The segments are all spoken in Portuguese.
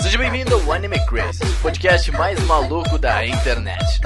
Seja bem-vindo ao Anime Crazy, o podcast mais maluco da internet.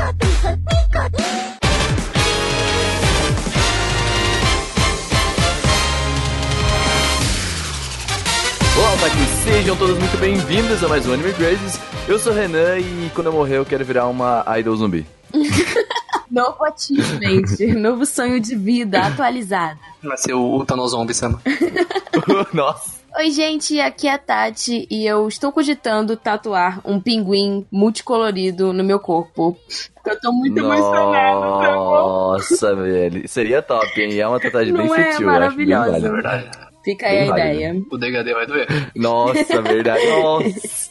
Olá, Taki, sejam todos muito bem-vindos a mais um Anime Crazes. Eu sou o Renan e quando eu morrer eu quero virar uma idol zumbi. Novo achievement, novo sonho de vida atualizado. Vai ser o Thanos Sama. Nossa. Oi, gente, aqui é a Tati e eu estou cogitando tatuar um pinguim multicolorido no meu corpo. Eu tô muito emocionada, Nossa, velho. Seria top, hein? É uma tatuagem bem Não é sutil, eu acho bem maravilhosa? É verdade. Fica aí a Bem válido. ideia. O degradê vai doer. Nossa, verdade. Nossa.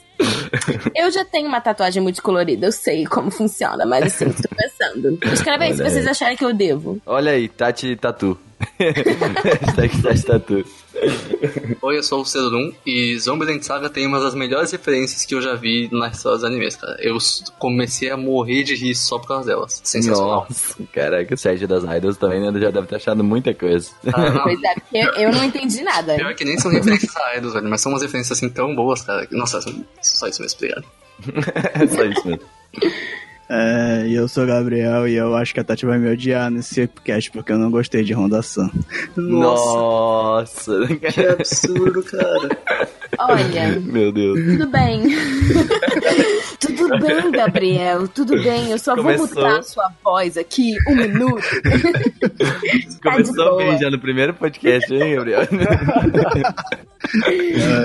Eu já tenho uma tatuagem multicolorida, eu sei como funciona, mas assim, estou pensando. Escreve aí se Olha vocês aí. acharem que eu devo. Olha aí, Tati Tatu. Hashtag Tatu. Oi, eu sou o Cedulum e Zombieland Saga tem uma das melhores referências que eu já vi nas histórias dos animes, cara. Eu comecei a morrer de rir só por causa delas. Sensacional. Nossa, caraca, o Sérgio das Idols também né, já deve ter achado muita coisa. Ah, não. Pois é, porque eu não entendi nada. Pior que nem são referências a idols, velho, mas são umas referências assim tão boas, cara. Nossa, só isso mesmo, obrigado. É só isso mesmo. É, e eu sou o Gabriel e eu acho que a Tati vai me odiar nesse podcast porque eu não gostei de Honda San. Nossa. que absurdo, cara. Olha, Meu Deus. tudo bem. tudo bem, Gabriel, tudo bem. Eu só Começou. vou mutar a sua voz aqui um minuto. Começou boa. bem já no primeiro podcast, hein, Gabriel?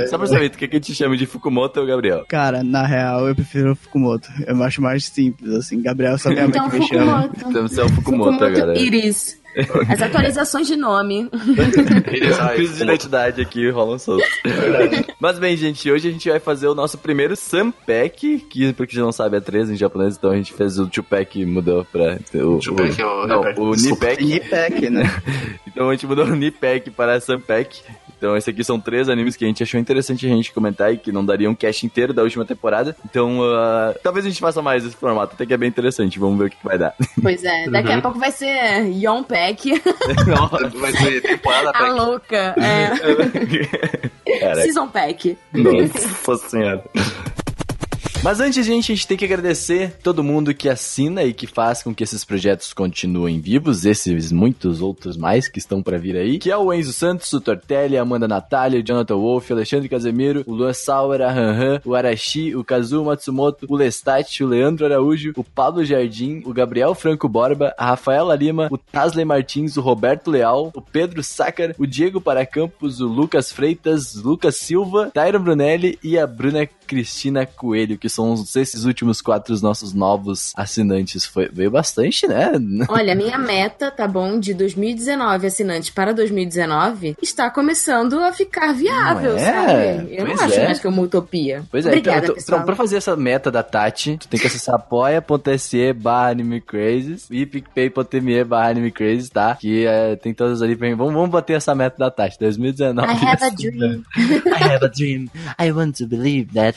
Só pra saber, tu quer que eu te chame de Fukumoto ou Gabriel? Cara, na real, eu prefiro o Fukumoto. Eu acho mais simples, assim. Gabriel só minha mãe Então, que me chama. Fukumoto. Então você é o Fukumoto, agora. Iris. As atualizações de nome. Crise de identidade aqui, rolam soltos. Mas bem, gente, hoje a gente vai fazer o nosso primeiro Sunpack, que, porque você não sabe, é 13 em japonês, então a gente fez o Tupac, mudou pra... O, Tupac é o- não, é, o. Nipec, né? Então a gente mudou o Nipack para Sunpack. Então esse aqui são três animes que a gente achou interessante a gente comentar e que não daria um cast inteiro da última temporada. Então ah, talvez a gente faça mais esse formato, até que é bem interessante. Vamos ver o que, que vai dar. Pois é, daqui a pouco vai ser Yon Pack. Nossa, Vai ser temporada A louca. É. Season Pack. Nossa senhora. Mas antes, gente, a gente tem que agradecer todo mundo que assina e que faz com que esses projetos continuem vivos, esses muitos outros mais que estão pra vir aí, que é o Enzo Santos, o Tortelli, a Amanda Natália, o Jonathan Wolff, o Alexandre Casemiro, o Luan Sauer, a Han, o Arashi, o Kazuo Matsumoto, o Lestat, o Leandro Araújo, o Pablo Jardim, o Gabriel Franco Borba, a Rafaela Lima, o Tasley Martins, o Roberto Leal, o Pedro Sácar, o Diego Paracampos, o Lucas Freitas, Lucas Silva, Tyron Brunelli e a Bruna Cristina Coelho, que são os- esses últimos quatro os nossos novos assinantes. Foi, veio bastante, né? Olha, minha meta, tá bom, de 2019 assinantes para 2019 está começando a ficar viável, é? sabe? Eu Pois não acho é. mais que é uma utopia. Pois é, Obrigada, então, pessoal. então, pra fazer essa meta da Tati, tu tem que acessar apoia.se barra animecrazes e picpay.me barra animecrazes, tá? Que é, tem todas ali pra mim. Vamos, vamos bater essa meta da Tati, 2019. I have a dream. I have a dream. I want to believe that.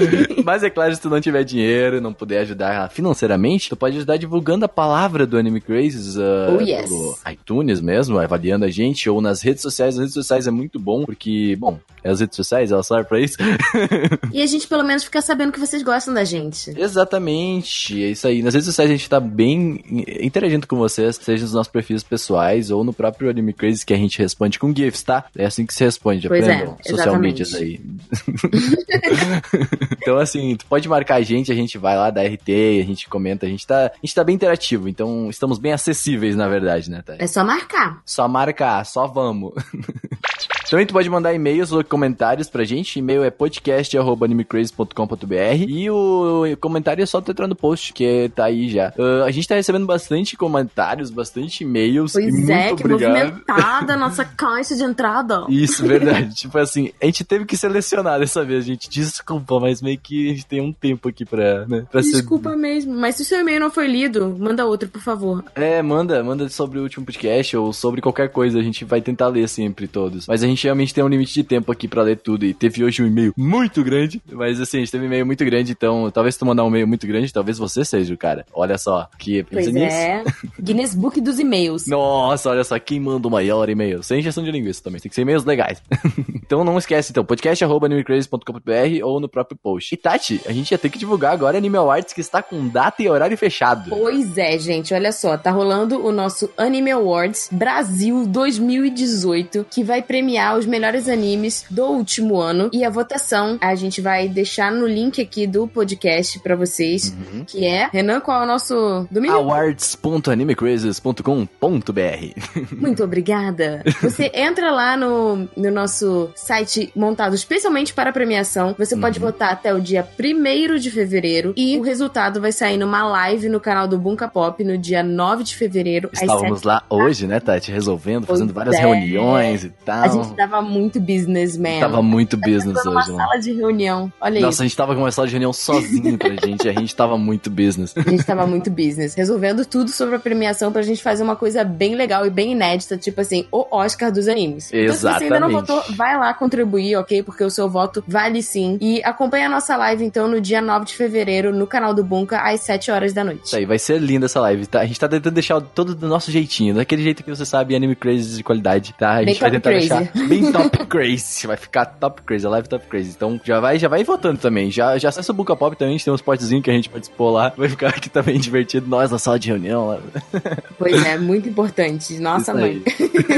Mas é claro, se tu não tiver dinheiro, não puder ajudar financeiramente, tu pode ajudar divulgando a palavra do Anime Crazes uh, Oh, yes. pelo iTunes mesmo, avaliando a gente, ou nas redes sociais. As redes sociais é muito bom, porque, bom, as redes sociais, elas servem pra isso. E a gente pelo menos fica sabendo que vocês gostam da gente. Exatamente, é isso aí. Nas redes sociais a gente tá bem interagindo com vocês, seja nos nossos perfis pessoais ou no próprio Anime Crazes, que a gente responde com GIFs, tá? É assim que se responde, Pois é, aprendam. social exatamente. medias aí. então, assim, tu pode marcar a gente, a gente vai lá, dá RT, a gente comenta, a gente tá, a gente tá bem interativo, então estamos bem acessíveis, na verdade, né, Thay? É só marcar. Só marcar, só vamos. Também tu pode mandar e-mails ou comentários pra gente. E-mail é podcast.animecrazy.com.br e o comentário é só tu entrar no post, que tá aí já. Ah, a gente tá recebendo bastante comentários, bastante e-mails. e Pois muito é, que obrigado. movimentada a nossa caixa de entrada. Isso, verdade. tipo assim, a gente teve que selecionar dessa vez, gente. Desculpa, mas meio que a gente tem um tempo aqui pra, né, pra ser- Desculpa mesmo, mas se o seu e-mail não foi lido, manda outro, por favor. É, manda, manda sobre o último podcast ou sobre qualquer coisa. A gente vai tentar ler sempre todos. Mas a gente gente realmente tem um limite de tempo aqui pra ler tudo. E teve hoje um e-mail muito grande. Mas assim, a gente teve um e-mail muito grande, então talvez tu mandar um e-mail muito grande, talvez você seja o cara. Olha só, que Pois é. Guinness Book dos e-mails. Nossa, olha só, quem manda o maior e-mail? Sem injeção de linguiça também, tem que ser e-mails legais. então não esquece, então, podcast.animecrazy.com.br ou no próprio post. E Tati, a gente ia ter que divulgar agora Anime Awards que está com data e horário fechado. Pois é, gente, olha só, tá rolando o nosso Anime Awards Brasil 2018, que vai premiar os melhores animes do último ano. E a votação a gente vai deixar no link aqui do podcast pra vocês, que é. Renan, qual é o nosso domingo? awards.animecrazes.com.br Muito obrigada. Você entra lá no, no nosso site montado especialmente para a premiação. Você pode votar até o dia 1 de fevereiro e o resultado vai sair numa live no canal do Bunka Pop no dia 9 de fevereiro. Estávamos lá hoje, né, Tati? Resolvendo, fazendo Pois várias é. reuniões e tal. A gente tava muito business, man. Tava muito business hoje, mano. sala de reunião. Olha Nossa, isso. a gente tava com uma sala de reunião sozinho pra gente. A gente tava muito business. A gente tava muito business, resolvendo tudo sobre a premiação pra gente fazer uma coisa bem legal e bem inédita, tipo assim, o Oscar dos animes. Então, se você ainda não Exatamente. votou, vai lá contribuir, ok? Porque o seu voto vale sim. E acompanha a nossa live, então, no dia 9 de fevereiro, no canal do Bunka, às 7 horas da noite. Isso aí, vai ser linda essa live, tá? A gente tá tentando deixar todo do nosso jeitinho, daquele jeito que você sabe, anime crazy de qualidade, tá? A Bem gente vai top tentar crazy. deixar bem top crazy. Vai ficar top crazy, a live top crazy. Então já vai, já vai votando também. Já, já acessa o Boca Pop também, a gente tem uns potezinhos que a gente participou lá. Vai ficar aqui também divertido. Nós na sala de reunião lá. Pois é, muito importante. Nossa, mãe.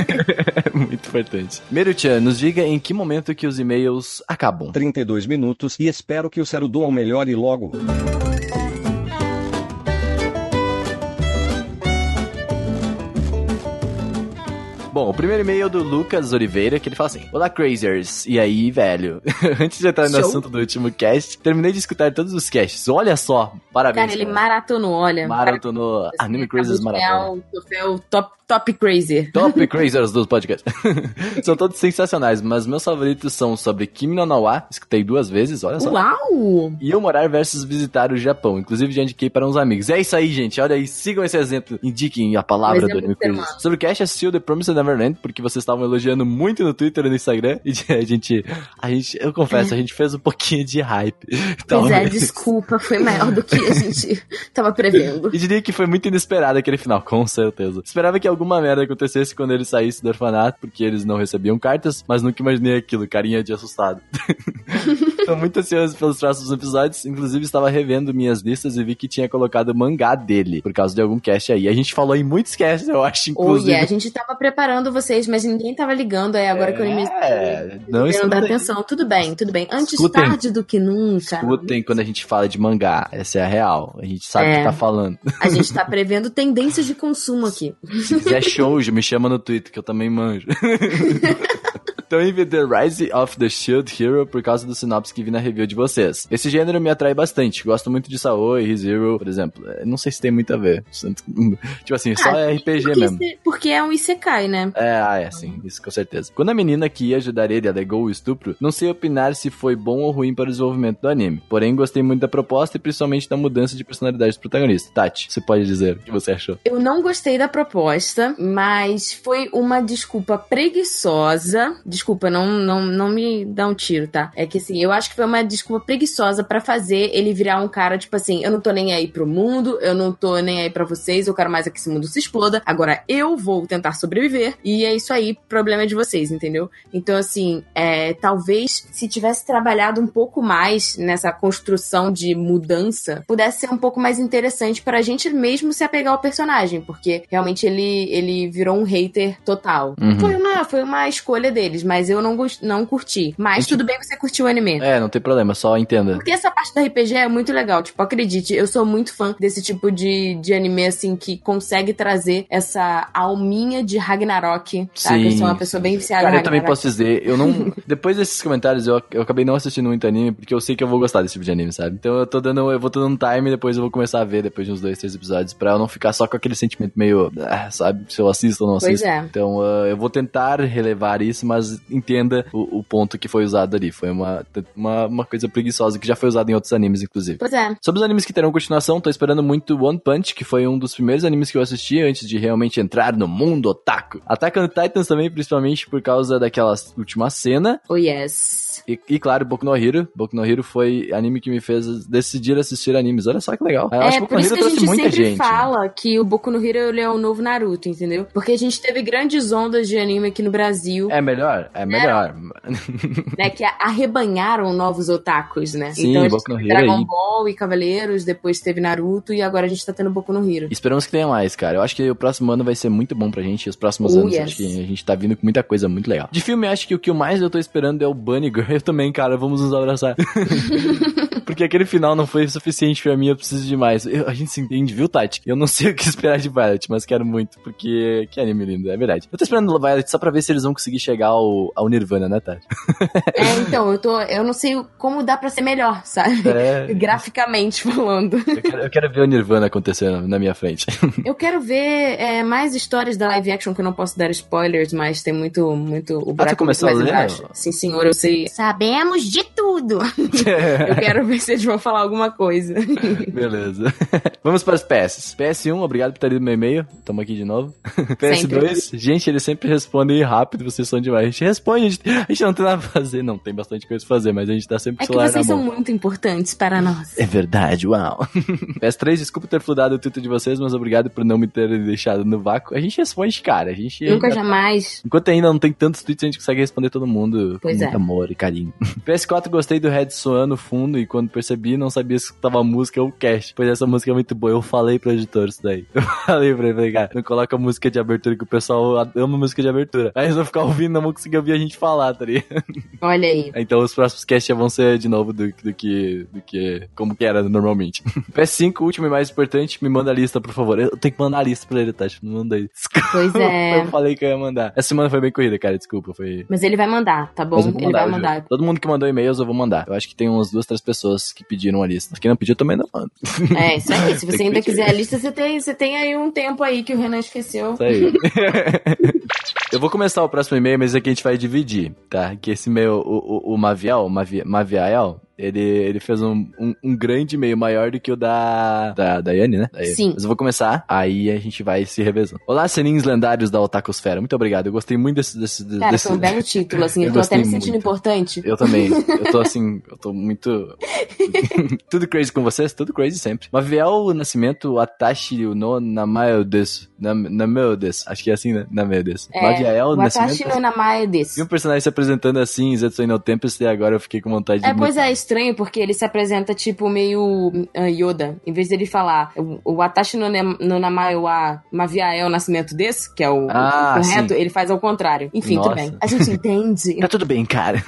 Muito importante. Meru-chan, nos diga em que momento que os e-mails acabam. 32 minutos e espero que o Cerudoan melhore logo. Bom, o primeiro e-mail é do Lucas Oliveira, que ele fala assim: Olá, Crazers. E aí, velho? Antes de entrar no Show. assunto do último cast, terminei de escutar todos os casts. Olha só, parabéns. Cara, ele cara. maratonou, olha. maratonou Anime ganhar Maratona. o troféu top, top Crazy. Top Crazers dos podcasts. são todos sensacionais, mas meus favoritos são sobre Kimi no Nawa, escutei duas vezes, olha só. Uau! E eu morar versus visitar o Japão. Inclusive, já indiquei para uns amigos. É isso aí, gente. Olha aí, sigam esse exemplo. Indiquem a palavra Um do Anime humano. Sobre o cast, assistiu The Promised Neverland, porque vocês estavam elogiando muito no Twitter e no Instagram. E a gente, a gente, eu confesso, a gente fez um pouquinho de hype. Pois é, desculpa, foi maior do que a gente tava prevendo. E diria que foi muito inesperado aquele final, com certeza. Esperava que alguma merda acontecesse quando ele saísse do orfanato, porque eles não recebiam cartas, mas nunca imaginei aquilo, carinha de assustado. Tô muito ansioso pelos próximos episódios. Inclusive, estava revendo minhas listas e vi que tinha colocado mangá dele, por causa de algum cast aí. A gente falou em muitos casts, eu acho, Oh, inclusive. yeah, a gente tava preparando vocês, mas ninguém tava ligando. É agora que eu me É, não escutem, atenção. Tudo bem, tudo bem. Antes Escutem. tarde do que nunca. escutem quando a gente fala de mangá. Essa é a real. A gente sabe o É. que tá falando. A gente tá prevendo tendências de consumo aqui. Se quiser shoujo, me chama no Twitter, que eu também manjo. Também vi The Rise of the Shield Hero por causa do sinopse que vi na review de vocês. Esse gênero me atrai bastante. Gosto muito de Saoi e ReZero, por exemplo. É, Não sei se tem muito a ver. Tipo assim, só Ah, é RPG porque, mesmo. se- porque é um Isekai, né? É, ah, é, sim, isso com certeza. Quando a menina que ia ajudar ele alegou o estupro, não sei opinar se foi bom ou ruim para o desenvolvimento do anime. Porém, gostei muito da proposta e principalmente da mudança de personalidade do protagonista. Tati, você pode dizer o que você achou? Eu não gostei da proposta, mas foi uma desculpa preguiçosa. Desculpa, não, não, não me dá um tiro, tá? É que assim, eu acho que foi uma desculpa preguiçosa pra fazer ele virar um cara, tipo assim, eu não tô nem aí pro mundo, eu não tô nem aí pra vocês, eu quero mais é que esse mundo se exploda. Agora eu vou tentar sobreviver e é isso aí, problema é de vocês, entendeu? Então, assim, é, talvez se tivesse trabalhado um pouco mais nessa construção de mudança, pudesse ser um pouco mais interessante pra gente mesmo se apegar ao personagem, porque realmente ele, ele virou um hater total. Uhum. Foi, uma, foi uma escolha deles, mas eu não, não curti. Mas Gente- tudo bem que você curtiu o anime. É, não tem problema, só entenda. Porque essa parte do RPG é muito legal. Tipo, acredite, eu sou muito fã desse tipo de, de anime, assim, que consegue trazer essa alminha de Ragnarok. Sabe? eu sou uma pessoa bem viciada Cara, eu também posso dizer, eu não. Depois desses comentários, eu, eu acabei não assistindo muito anime, porque eu sei que eu vou gostar desse tipo de anime, sabe? Então eu tô dando. Eu vou dando um time e depois eu vou começar a ver depois de uns dois, três episódios, pra eu não ficar só com aquele sentimento meio. ah, sabe? Se eu assisto ou não Pois assisto. é. Então ah, eu vou tentar relevar isso, mas mas entenda o, o ponto que foi usado ali. Foi uma, uma, uma coisa preguiçosa que já foi usada em outros animes, inclusive. Pois é. Sobre os animes que terão continuação, tô esperando muito One Punch, que foi um dos primeiros animes que eu assisti antes de realmente entrar no mundo otaku. Attack on Titans também, principalmente por causa daquela última cena. Oh, yes. E, e, claro, Boku no Hero. Boku no Hero foi anime que me fez decidir assistir animes. Olha só que legal. Eu acho é, que por Boku no Hero que a trouxe gente muita sempre gente. né? fala que o Boku no Hero é o novo Naruto, entendeu? Porque a gente teve grandes ondas de anime aqui no Brasil, É melhor? É melhor. né? Que arrebanharam novos otakus, né? Sim, então a Boku no Hero Dragon aí. Ball e Cavaleiros, depois teve Naruto e agora a gente tá tendo Boku no Hero. Esperamos que tenha mais, cara. Eu acho que o próximo ano vai ser muito bom pra gente. E os próximos Oh, anos, yes. acho que a gente tá vindo com muita coisa muito legal. De filme, acho que o que mais eu tô esperando é o Bunny Girl. Eu também, cara. Vamos nos abraçar. Porque aquele final não foi suficiente pra mim, eu preciso de mais. Eu- a gente se entende, viu, Tati? Eu não sei o que esperar de Violet, mas quero muito, porque que anime lindo, é verdade. Eu tô esperando Violet só pra ver se eles vão conseguir chegar ao, ao Nirvana, né, Tati? É, então, eu tô. Eu não sei como dá pra ser melhor, sabe? É, Graficamente falando. eu, quero, eu quero ver o Nirvana acontecendo na minha frente. Eu quero ver é, mais histórias da live action, que eu não posso dar spoilers, mas tem muito, muito. O buraco Ah, começou mais a ler? Sim, senhor, eu sei. Sabemos de tudo. eu quero ver se eles vão falar alguma coisa. Beleza. Vamos para os PS. PS1, obrigado por ter lido meu e-mail. Tamo aqui de novo. PS2, gente, eles sempre respondem rápido, vocês são demais. A gente responde, a gente, a gente não tem nada pra fazer. Não, tem bastante coisa pra fazer, mas a gente tá sempre com É que vocês são muito importantes para nós. É verdade, uau. PS3, desculpa ter fludado o Twitter de vocês, mas obrigado por não me ter deixado no vácuo. A gente responde, cara. A gente. Nunca jamais. Enquanto ainda não tem tantos tweets, a gente consegue responder todo mundo Pois com é. muito amor e carinho. PS4, gostei do Red Swan no fundo e quando percebi, não sabia se tava a música ou o cast. Pois essa música é muito boa. Eu falei pro editor isso daí. Eu falei pra ele, falei, cara, não coloca música de abertura que o pessoal ama música de abertura. Aí eles vão ficar ouvindo, não vão conseguir ouvir a gente falar, tá ligado? Olha aí. Então os próximos casts já vão ser de novo do, do que. do que. como que era normalmente. PS5, último e mais importante, me manda a lista, por favor. Eu tenho que mandar a lista pra ele, Tati. Não mandei. Desculpa. Pois é. Eu falei que eu ia mandar. Essa semana foi bem corrida, cara. Desculpa, foi. Mas ele vai mandar, tá bom? Ele vai mandar. juro. Todo mundo que mandou e-mails eu vou mandar. Eu acho que tem umas duas, três pessoas que pediram a lista. Quem não pediu também não manda. É, isso aí. Se você ainda pedir. quiser a lista, você tem, você tem aí um tempo aí que o Renan esqueceu. Isso aí. eu vou começar o próximo e-mail, mas aqui a gente vai dividir, tá? Que esse e-mail, o, o, o Maviel, o Mavi, Maviael, ele, ele fez um, um, um grande e-mail maior do que o da, da, da Yane, né? Da. Sim. Mas eu vou começar, aí a gente vai se revezando. Olá, seninhos lendários da Otakosfera. Muito obrigado. Eu gostei muito desse... desse, Cara, desse... foi um belo título, assim. Eu Eu, tô até me sentindo muito. importante. Eu também. Eu tô assim, eu tô muito. tudo crazy com vocês? Tudo crazy sempre. Maviel Nascimento Atashi no Namayo desu. Nam- Nameo desu. Acho que é assim, né? Nameo desu. É, Maviel Nascimento. no Namae desse. Vi um personagem se apresentando assim Zetsu no Tempest e agora eu fiquei com vontade de. É, pois é, estranho, porque ele se apresenta tipo meio ah, Yoda. Em vez dele falar o, o Atashi no, no Namae wa Mavia é o nascimento desse, que é o, o Ah, correto, sim. ele faz ao contrário. Enfim, tudo Nossa. bem. A gente entende. Tá tudo bem, cara.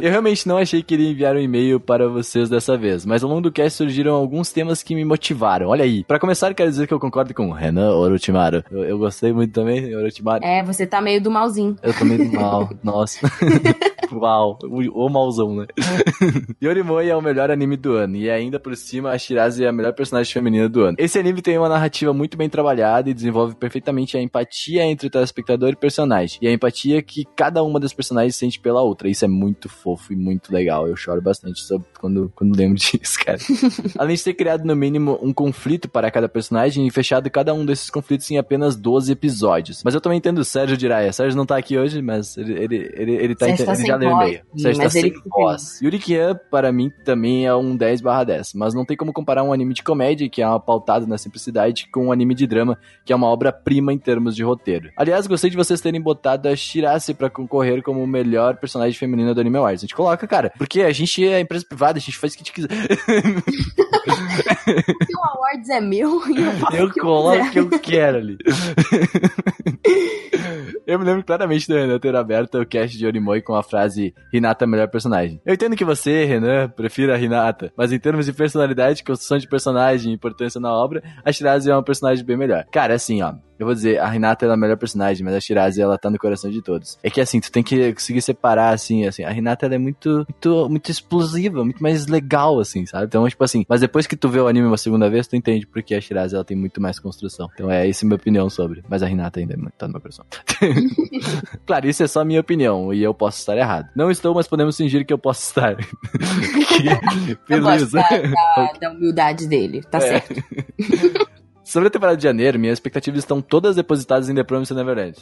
eu realmente não achei que iria enviar um e-mail para vocês dessa vez, mas ao longo do cast surgiram alguns temas que me motivaram. Olha aí. Pra começar, quero dizer que eu concordo com o Renan Orochimaru. Eu, eu gostei muito também, Orochimaru. É, você tá meio do malzinho. Eu tô meio mal, nossa. Uau, o, o mauzão, né? Yorimoi é o melhor anime do ano, e ainda por cima a Shirazi é a melhor personagem feminina do ano. Esse anime tem uma narrativa muito bem trabalhada e desenvolve perfeitamente a empatia entre o telespectador e personagem, e a empatia que cada uma das personagens sente pela outra. Isso é muito fofo e muito legal. Eu choro bastante sobre quando, quando lembro disso, cara. Além de ter criado no mínimo um conflito para cada personagem e fechado cada um desses conflitos em apenas 12 episódios. Mas eu também entendo o Sérgio Jiraiya. Sérgio não tá aqui hoje, mas ele, ele, ele, ele, tá, Sérgio tá ele já leu e-mail. Sérgio tá sem voz. Yuri Kian, para mim, também é um 10 barra 10. Mas não tem como comparar um anime de comédia, que é uma pautada na simplicidade, com um anime de drama, que é uma obra-prima em termos de roteiro. Aliás, gostei de vocês terem botado a Shirase pra concorrer como o melhor personagem feminina do Anime Awards. A gente coloca, cara, porque a gente é empresa privada, a gente faz o que a gente quiser. Porque o awards é meu eu faço Eu o que coloco o que eu quero ali. eu me lembro claramente do Renan ter aberto o cast de Orimoi com a frase Hinata é melhor personagem. Eu entendo que você, Renan, prefira a Hinata, mas em termos de personalidade, construção de personagem e importância na obra, a Shirazi é uma personagem bem melhor. Cara, assim, ó, Eu vou dizer, a ela é a melhor personagem, mas a Shirazi ela tá no coração de todos. É que assim, tu tem que conseguir separar, assim, assim, a Hinata ela é muito, muito, muito explosiva, muito mais legal, assim, sabe? Então, tipo assim, mas depois que tu vê o anime uma segunda vez, tu entende porque a Shirazi ela tem muito mais construção. Então é essa a minha opinião sobre. Mas a Hinata ainda tá no meu coração. claro, isso é só a minha opinião e eu posso estar errado. Não estou, mas podemos fingir que eu posso estar. Que- Beleza. da, da- da humildade dele, tá É. certo. Sobre a temporada de janeiro, minhas expectativas estão todas depositadas em The Promised Neverland.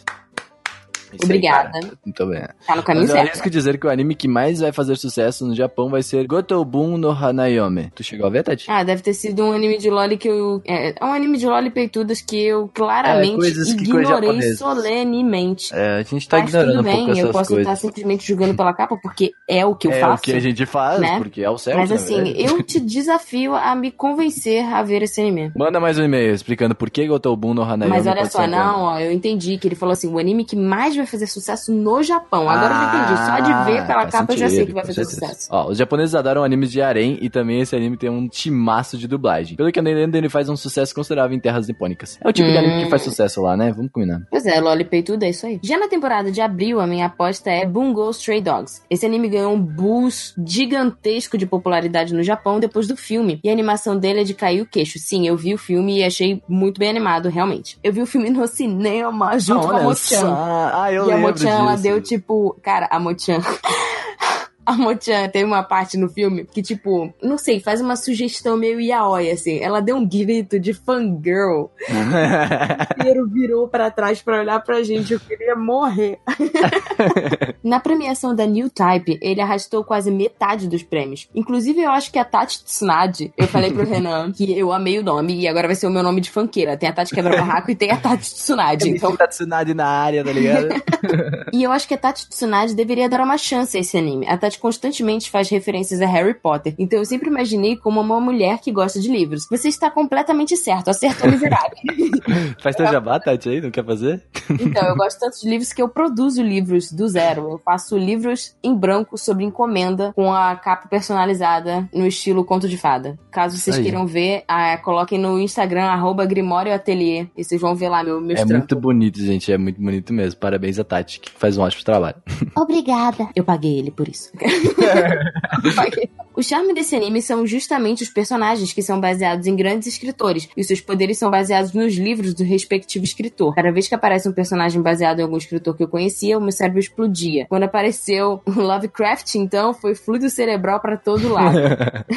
Isso aí, Obrigada. cara. Muito bem. Tá no caminho Mas eu certo. arrisco dizer que o anime que mais vai fazer sucesso no Japão vai ser Gotobun no Hanayome. Tu chegou a ver, Tati? Ah, deve ter sido um anime de loli que eu. É, é um anime de loli peitudas que eu claramente É, que ignorei solenemente. É, a gente tá Mas ignorando tudo um pouco bem, eu posso coisas. estar simplesmente julgando pela capa, porque é o que eu é faço. o que a gente faz, né? porque é o certo. Mas assim, eu te desafio a me convencer a ver esse anime. Manda mais um e-mail explicando por que Gotobun no Hanayome Mas olha só, não, ó, eu entendi que ele falou assim: o anime que mais vai fazer sucesso no Japão. Agora eu já entendi. Só de ver pela Ah, faz capa eu já sei sentido, que vai fazer sucesso. Ó, os japoneses adoram animes de harem e também esse anime tem um timaço de dublagem. Pelo que eu entendo, ele faz um sucesso considerável em terras nipônicas. É o tipo de anime que Hum. faz sucesso lá, né? Vamos combinar. Pois é, Loli Peituda, é isso aí. Já na temporada de abril, a minha aposta é Bungo Stray Dogs. Esse anime ganhou um boost gigantesco de popularidade no Japão depois do filme. E a animação dele é de cair o queixo. Sim, eu vi o filme e achei muito bem animado, realmente. Eu vi o filme no cinema junto com a Olha Mochan. Só. Ah, eu E a lembro Mochan, ela deu tipo. Cara, a Mochan. A Mochan tem uma parte no filme que, tipo, não sei, faz uma sugestão meio yaoi, assim. Ela deu um grito de fangirl. O inteiro virou pra trás pra olhar pra gente. Eu queria morrer. Na premiação da New Type, ele arrastou quase metade dos prêmios. Inclusive, eu acho que a Tati Tsunade, eu falei pro Renan que eu amei o nome e agora vai ser o meu nome de fanqueira. Tem a Tati Quebra-Barraco e tem a Tati Tsunade. Então, então... Tatsunade na área, tá ligado? e eu acho que a Tati Tsunade deveria dar uma chance a esse anime. A Tati constantemente faz referências a Harry Potter, então eu sempre imaginei como uma mulher que gosta de livros. Você está completamente certo, acertou miserável. Faz teu jabá, Tati, aí? Não quer fazer? Então, eu gosto tanto de livros que eu produzo livros do zero. Eu faço livros em branco sobre encomenda com a capa personalizada no estilo conto de fada. Caso vocês Aí. queiram ver, ah, coloquem no Instagram, arroba Grimório Atelier, e vocês vão ver lá meu, meus É trampos. muito bonito, gente. É muito bonito mesmo. Parabéns a Tati, que faz um ótimo trabalho. Obrigada. Eu paguei ele por isso. que. O charme desse anime são justamente os personagens que são baseados em grandes escritores e seus poderes são baseados nos livros do respectivo escritor. Cada vez que aparece um personagem baseado em algum escritor que eu conhecia, o meu cérebro explodia. Quando apareceu Lovecraft, então, foi fluido cerebral pra todo lado.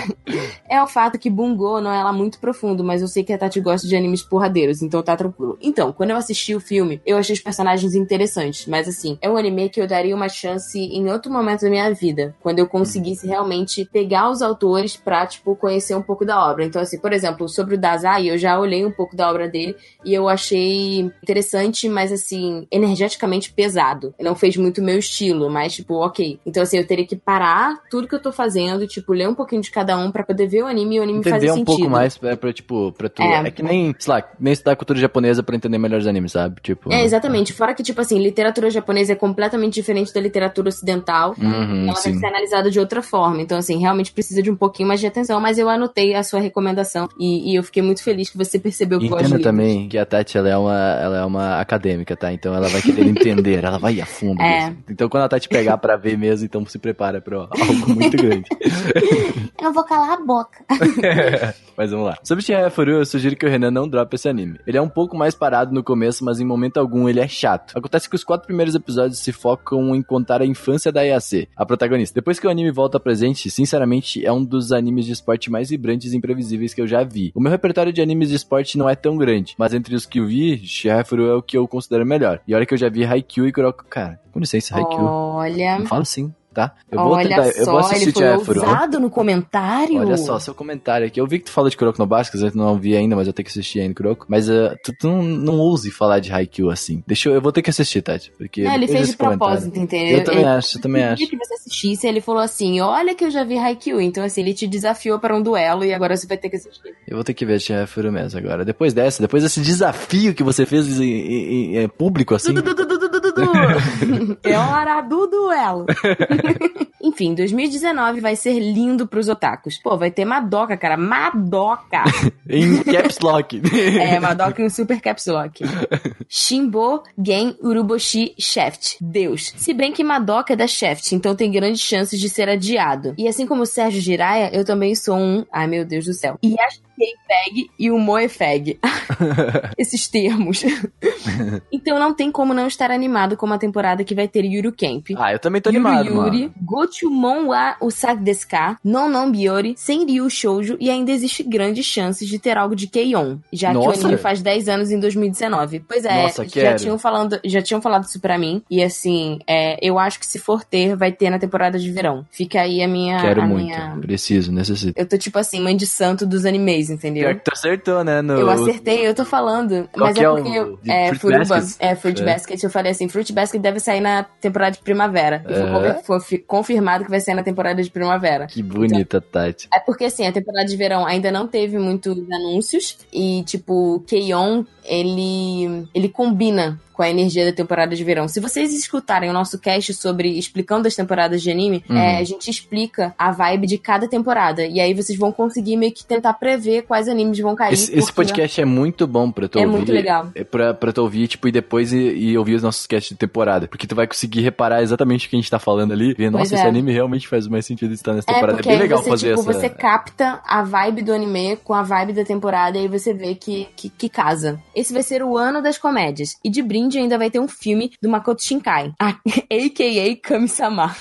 é o fato que Bungo não é lá muito profundo, mas eu sei que a Tati gosta de animes porradeiros, então tá tranquilo. Então, quando eu assisti o filme, eu achei os personagens interessantes, mas assim, é um anime que eu daria uma chance em outro momento da minha vida, quando eu conseguisse realmente pegar os autores pra, tipo, conhecer um pouco da obra. Então, assim, por exemplo, sobre o Dazai, eu já olhei um pouco da obra dele e eu achei interessante, mas assim, energeticamente pesado. Não fez muito meu estilo, mas, tipo, ok. Então, assim, eu teria que parar tudo que eu tô fazendo, tipo, ler um pouquinho de cada um pra poder ver o anime e o anime Entender fazer um sentido. pouco mais pra, pra, tipo, pra tu. É. É. que nem, sei lá, nem estudar cultura japonesa pra entender melhor os animes, sabe? Tipo. É, exatamente. Fora que, tipo assim, literatura japonesa é completamente diferente da literatura ocidental. Uhum, ela sim. deve ser analisada de outra forma. Então, assim, realmente precisa de um pouquinho mais de atenção. Mas eu anotei a sua recomendação e, e eu fiquei muito feliz que você percebeu que Entenda livros. também que a Tati ela é, uma, ela é uma acadêmica, tá? Então ela vai querer entender, ela vai ir a fundo. É. nisso. Então quando a Tati pegar pra ver mesmo, então se prepara pra algo muito grande. Eu vou calar a boca. Mas vamos lá. Sobre Chihayafuru, eu sugiro que o Renan não drope esse anime. Ele é um pouco mais parado no começo, mas em momento algum ele é chato. Acontece que os quatro primeiros episódios se focam em contar a infância da Ayase, a protagonista. Depois que o anime volta presente, sinceramente, é um dos animes de esporte mais vibrantes e imprevisíveis que eu já vi. O meu repertório de animes de esporte não é tão grande, mas entre os que eu vi, Chihayafuru é o que eu considero melhor. E olha que eu já vi Haikyuu e Kuroko... Cara, com licença, Haikyuu. Olha. Não fala assim, tá? Eu vou Olha tentar, eu vou só, ele assistir foi ousado no comentário. Olha só, seu comentário aqui. Eu vi que tu falou de Kuroko no Basket, eu não vi ainda, mas eu tenho que assistir ainda Kuroko. Mas uh, tu, tu não, não ouse falar de Haikyuu assim. Deixa eu, eu vou ter que assistir, Tati. Porque Não, ele fez de comentário- propósito, entendeu? Eu também Ele- acho, eu também acho. dia que você assistisse, ele falou assim: Olha que eu já vi Haikyuu. Então, assim, ele te desafiou para um duelo e agora você vai ter que assistir. Eu vou ter que ver Chihayafuru mesmo agora. Depois dessa, depois desse desafio que você fez em, em- em- em público assim. Dudu! é hora do duelo! Enfim, 2019 vai ser lindo pros otakus. Pô, vai ter Madoka, cara. Madoka! Em caps lock. é, Madoka em super caps lock. Shimbo Gen Uruboshi Shaft. Deus. Se bem que Madoka é da Shaft, então tem grandes chances de ser adiado. E assim como o Sérgio Jiraya, eu também sou um... Ai, meu Deus do céu. E acho K-Fag e o Moefag. Esses termos. então não tem como não estar animado com uma temporada que vai ter Yuru Camp. Ah, eu também tô Yuri animado, Yuri, mano. Gochumon wa Usagi desu ka, Non Non Biori, Senryu Shoujo e ainda existe grandes chances de ter algo de Keion, já que o Nossa. anime faz 10 anos em 2019. Pois é, Nossa, já quero. tinham, falando, já tinham falado isso pra mim, e assim, é, eu acho que se for ter, vai ter na temporada de verão. Fica aí a minha... Quero a muito. minha- Preciso, necessito. Eu tô tipo assim, mãe de santo dos animes, entendeu? Pior que tu acertou, né? No... Eu acertei, eu tô falando. Qual mas é é o- porque eu- de é Fruit Basket? é Fruit É. Basket. Eu falei assim, Fruit Basket deve sair na temporada de primavera. Foi, É. foi fi- confirmado que vai sair na temporada de primavera. Que bonita, Tati. É porque assim, a temporada de verão ainda não teve muitos anúncios e tipo, Keion, ele ele combina com a energia da temporada de verão. Se vocês escutarem o nosso cast sobre explicando as temporadas de anime, Uhum. é, a gente explica a vibe de cada temporada. E aí vocês vão conseguir meio que tentar prever quais animes vão cair. Esse, esse porque podcast é muito bom pra tu É ouvir. muito legal. É pra, pra tu ouvir, tipo, e depois e, e ouvir os nossos casts de temporada. Porque tu vai conseguir reparar exatamente o que a gente tá falando ali. Ver, Pois nossa, é. esse anime realmente faz mais sentido estar nessa É, temporada. É, bem legal você, fazer tipo, essa. você capta a vibe do anime com a vibe da temporada e aí você vê que, que, que casa. Esse vai ser o ano das comédias. E de brinde ainda vai ter um filme do Makoto Shinkai, a.k.a. Kami-sama.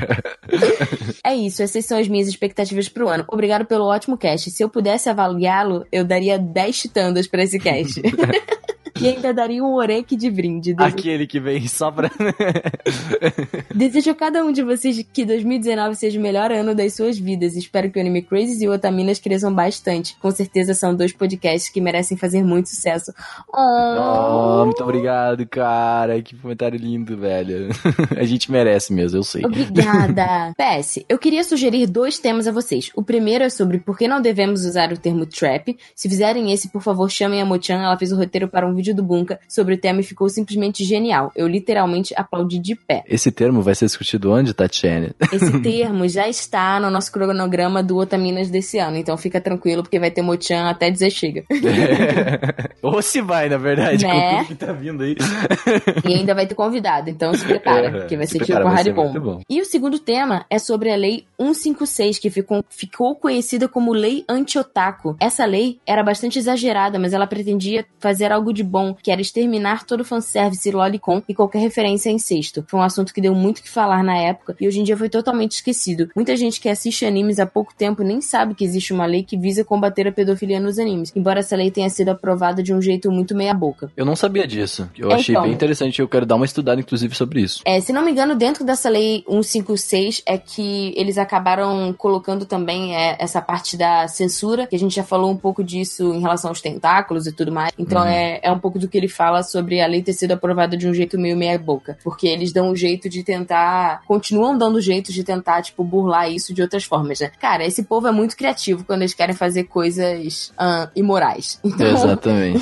é isso, essas são as minhas expectativas pro ano. Obrigado pelo ótimo cast. Se eu pudesse avaliá-lo, eu daria 10 titandas pra esse cast. e ainda daria um oreque de brinde. Desejo- Aquele que vem só pra. Desejo a cada um de vocês que 2019 seja o melhor ano das suas vidas. Espero que o Anime Crazy e o Otaminas cresçam bastante. Com certeza são dois podcasts que merecem fazer muito sucesso. Oh, Oh, muito obrigado, cara. Que comentário lindo, velho. a gente merece mesmo, eu sei. Obrigada. PS, eu queria sugerir dois temas a vocês. O primeiro é sobre por que não devemos usar o termo trap. Se fizerem esse, por favor, chamem a Mochan. Ela fez o roteiro para um vídeo do Bunka sobre o tema e ficou simplesmente genial. Eu literalmente aplaudi de pé. Esse termo vai ser discutido onde, Tatiane? Esse termo já está no nosso cronograma do Otaminas desse ano, então fica tranquilo, porque vai ter Mochan até dizer chega. Ou se vai, na verdade, Né? com que tá vindo aí. E ainda vai ter convidado, então se prepara, É, porque vai se ser prepara, tipo bom. muito bom. E o segundo tema é sobre a Lei 156, que ficou, ficou conhecida como Lei Anti-Otaku. Essa lei era bastante exagerada, mas ela pretendia fazer algo de bom, que era exterminar todo o fanservice lolicon e qualquer referência a incesto. Foi um assunto que deu muito o que falar na época e hoje em dia foi totalmente esquecido. Muita gente que assiste animes há pouco tempo nem sabe que existe uma lei que visa combater a pedofilia nos animes, embora essa lei tenha sido aprovada de um jeito muito meia-boca. Eu não sabia disso. Eu É, achei então. bem interessante. Eu quero dar uma estudada, inclusive, sobre isso. É, se não me engano, dentro dessa lei 156 é que eles acabaram colocando também é, essa parte da censura, que a gente já falou um pouco disso em relação aos tentáculos e tudo mais. Então Uhum. é, é um pouco do que ele fala sobre a lei ter sido aprovada de um jeito meio meia-boca. Porque eles dão um jeito de tentar. continuam dando jeito de tentar, tipo, burlar isso de outras formas, né? Cara, esse povo é muito criativo quando eles querem fazer coisas ahn, imorais. Então, Exatamente.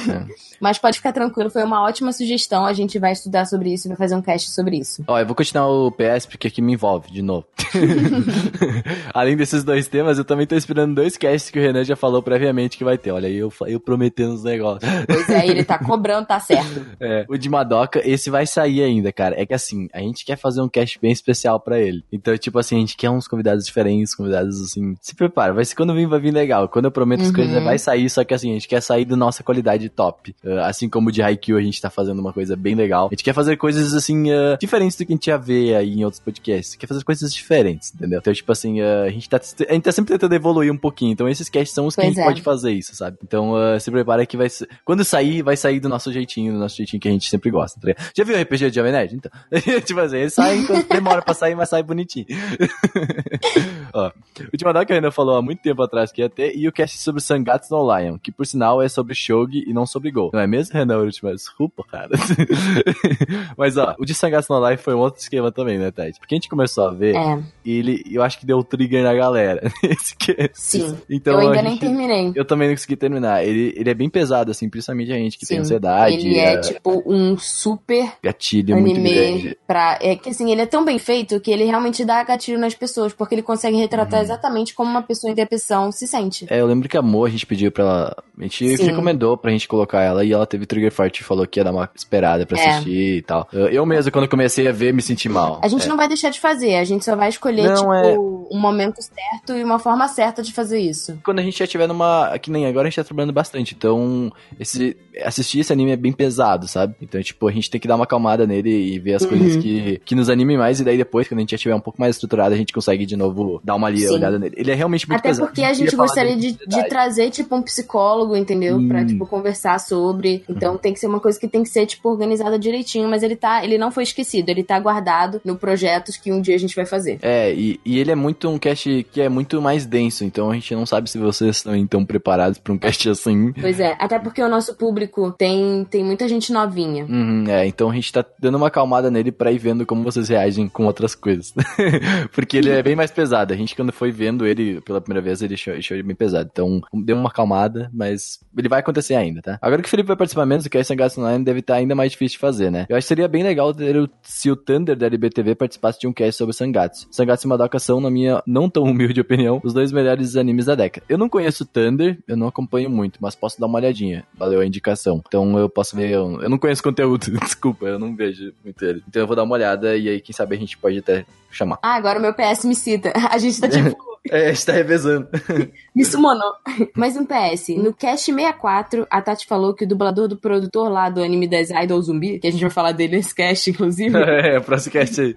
Mas pode ficar tranquilo, foi uma ótima sugestão. A gente vai estudar sobre isso e vai fazer um cast sobre isso. Ó, eu vou continuar o PS porque aqui me envolve de novo. Além desses dois temas, eu também tô esperando dois casts que o Renan já falou previamente que vai ter. Olha aí, eu, eu prometendo os negócios. Pois é, ele tá cobrando, tá certo. É, o de Madoka, esse vai sair ainda, cara. É que assim, a gente quer fazer um cast bem especial pra ele. Então, tipo assim, a gente quer uns convidados diferentes, convidados assim. Se prepara, vai ser quando vir, vai vir legal. Quando eu prometo as Uhum. coisas, vai sair, só que assim, a gente quer sair da nossa qualidade top. Uh, assim como de Haikyuu, a gente tá fazendo uma coisa bem legal. A gente quer fazer coisas assim, uh, diferentes do que a gente já vê aí em outros podcasts. Quer fazer coisas diferentes, entendeu? Então, tipo assim, uh, a gente tá, a gente tá sempre tentando evoluir um pouquinho. Então, esses casts são os que a Pois gente é. pode fazer isso, sabe? Então, se prepara que vai ser. Quando sair, vai sair do nosso jeitinho, do nosso jeitinho que a gente sempre gosta. Tá? Já viu o RPG de Jovem Nerd? Então, tipo assim, ele sai enquanto demora pra sair, mas sai bonitinho. Ó, o Timadal que ainda falou há muito tempo atrás que ia ter, e o cast sobre Sangatsu no Lion, que por sinal é sobre Shogi e não sobre Gol. Não é mesmo, Renan Última? Desculpa, cara. Mas, ó, o de Sangatsu no Life foi um outro esquema também, né, Tati? Porque a gente começou a ver, É, ele, eu acho que deu trigger na galera. Que- sim. Então, eu ainda a nem gente- terminei. Eu também não consegui terminar. Ele, ele é bem pesado, assim, principalmente a gente que tem Sim, ansiedade, Ele é, tipo um super gatilho muito anime grande. pra. É que assim, ele é tão bem feito que ele realmente dá gatilho nas pessoas, porque ele consegue retratar exatamente como uma pessoa em depressão se sente. É, eu lembro que a Mo, a gente pediu pra ela. A gente Sim. recomendou pra gente colocar ela e ela teve trigger forte e falou que ia dar uma esperada pra É. assistir e tal. Eu, mesmo, quando comecei a ver, me senti mal. A gente É. não vai deixar de fazer, a gente só vai escolher, Não, tipo, é- um momento certo e uma forma certa de fazer isso. Quando a gente já tiver numa. Que nem agora a gente tá trabalhando bastante. Então, esse, assistir esse anime é bem pesado, sabe? Então, tipo, a gente tem que dar uma acalmada nele e ver as Uhum. coisas que, que nos animem mais. E daí depois, quando a gente já tiver um pouco mais estruturado, a gente consegue de novo dar uma li- Sim. olhada nele. Ele é realmente muito Até pesado. porque a gente gostaria de, de trazer, tipo, um psicólogo, entendeu? Pra, Hum. tipo, conversar sobre. Então tem que ser uma coisa que tem que ser, tipo, organizada direitinho. Mas ele tá. Ele não foi esquecido, ele tá guardado no projetos que um dia a gente vai fazer. É, e, e ele é muito um cast que é muito mais denso, então a gente não sabe se vocês também estão preparados pra um cast assim. Pois é, até porque o nosso público tem, tem muita gente novinha. Uhum, é, então a gente tá dando uma acalmada nele pra ir vendo como vocês reagem com outras coisas. Porque ele é bem mais pesado. A gente, quando foi vendo ele pela primeira vez, ele achou, achou ele bem pesado. Então, deu uma acalmada, mas ele vai acontecer ainda, tá? Agora que o Felipe vai participar menos, o Cast Sangatsu Online deve estar ainda mais difícil de fazer, né? Eu acho que seria bem legal ter o- se o Thunder da LBTV participasse de um cast sobre Sangatsu. Sangatsu e Madoka são, na minha não tão humilde opinião, os dois melhores animes da década. Eu não conheço o Thunder, eu não acompanho muito, mas posso dar uma olhadinha. Valeu a indicação. Então eu posso ver. Eu, eu não conheço conteúdo, desculpa, eu não vejo muito ele. Então eu vou dar uma olhada e aí, quem sabe, a gente pode até chamar. Ah, agora o meu PS me cita. A gente tá tipo. É, a gente tá revezando. Me sumonou. Mais um PS. No Cast 64, a Tati falou que o dublador do produtor lá do anime das Idol Zumbi, que a gente vai falar dele nesse cast, inclusive, é, próximo cast aí.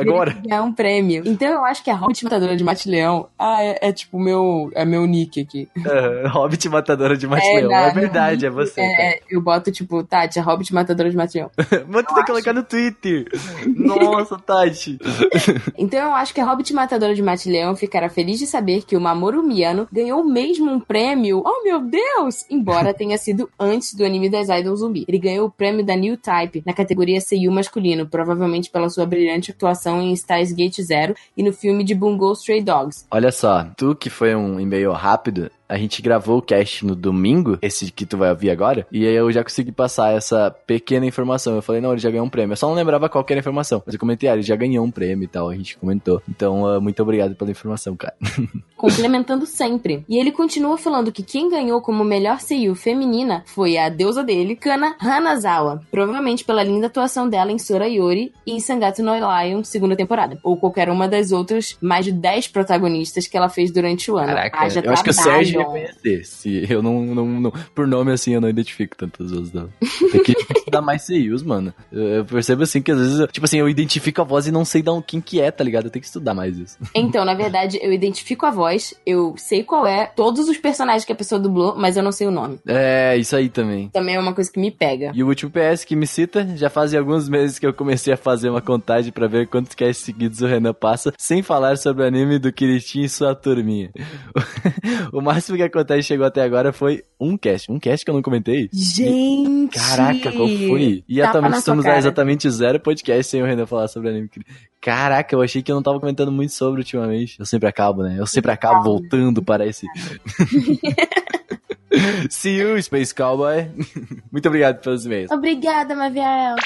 Agora. é um prêmio. Então eu acho que a Hobbit Matadora de Mate Leão, ah, é, é tipo meu, é meu nick aqui. É, Hobbit Matadora de Mate É, Leão. na- É verdade, é você. É, eu boto tipo, Tati, a Hobbit Matadora de Mate Leão. Mano, tu tem que colocar no Twitter. Nossa, Tati. Então eu acho que a Hobbit Matadora de Mate Leão ficará feliz de saber que o Mamoru Miyano ganhou mesmo um prêmio. Oh meu Deus! Embora tenha sido antes do anime das Idol Zumbi. Ele ganhou o prêmio da New Type na categoria Seiyu masculino, provavelmente pela sua brilhante atuação em Stars Gate Zero e no filme de Bungo Stray Dogs. Olha só, tu que foi um e-mail rápido, a gente gravou o cast no domingo, esse que tu vai ouvir agora, e aí eu já consegui passar essa pequena informação. Eu falei, não, ele já ganhou um prêmio. Eu só não lembrava qual que era a informação. Mas eu comentei, ah, ele já ganhou um prêmio e tal, a gente comentou. Então, ah, muito obrigado pela informação, cara. complementando sempre. E ele continua falando que quem ganhou como melhor Seiyu feminina foi a deusa dele, Kana Hanazawa, provavelmente pela linda atuação dela em Sora Yori e em Sangatsu no Lion segunda temporada, ou qualquer uma das outras mais de 10 protagonistas que ela fez durante o ano. Caraca, Haja eu acho que o. Sérgio ia conhecer. Se eu não, não, não- Por nome assim, eu não identifico tantas vezes, não. Tem que estudar mais seiyus, mano. Eu, percebo assim que às vezes, tipo assim, eu identifico a voz e não sei de um- quem que é, tá ligado? Eu tenho que estudar mais isso. Então, na verdade, eu identifico a voz, eu sei qual é, todos os personagens que a pessoa dublou, mas eu não sei o nome. É, isso aí também. Também é uma coisa que me pega. E o último PS que me cita, já fazem alguns meses que eu comecei a fazer uma contagem pra ver quantos casts seguidos o Renan passa, sem falar sobre o anime do Kiritin e sua turminha. o máximo que a contagem chegou até agora foi um cast. Um cast que eu não comentei? Gente! Caraca, qual foi? E atualmente estamos a exatamente zero podcast sem o Renan falar sobre anime. Caraca, eu achei que eu não tava comentando muito sobre ultimamente. Eu sempre acabo, né? Eu sempre acabo voltando para esse. See you, Space Cowboy. Muito obrigado pelos e-mails. Obrigada, Maviel.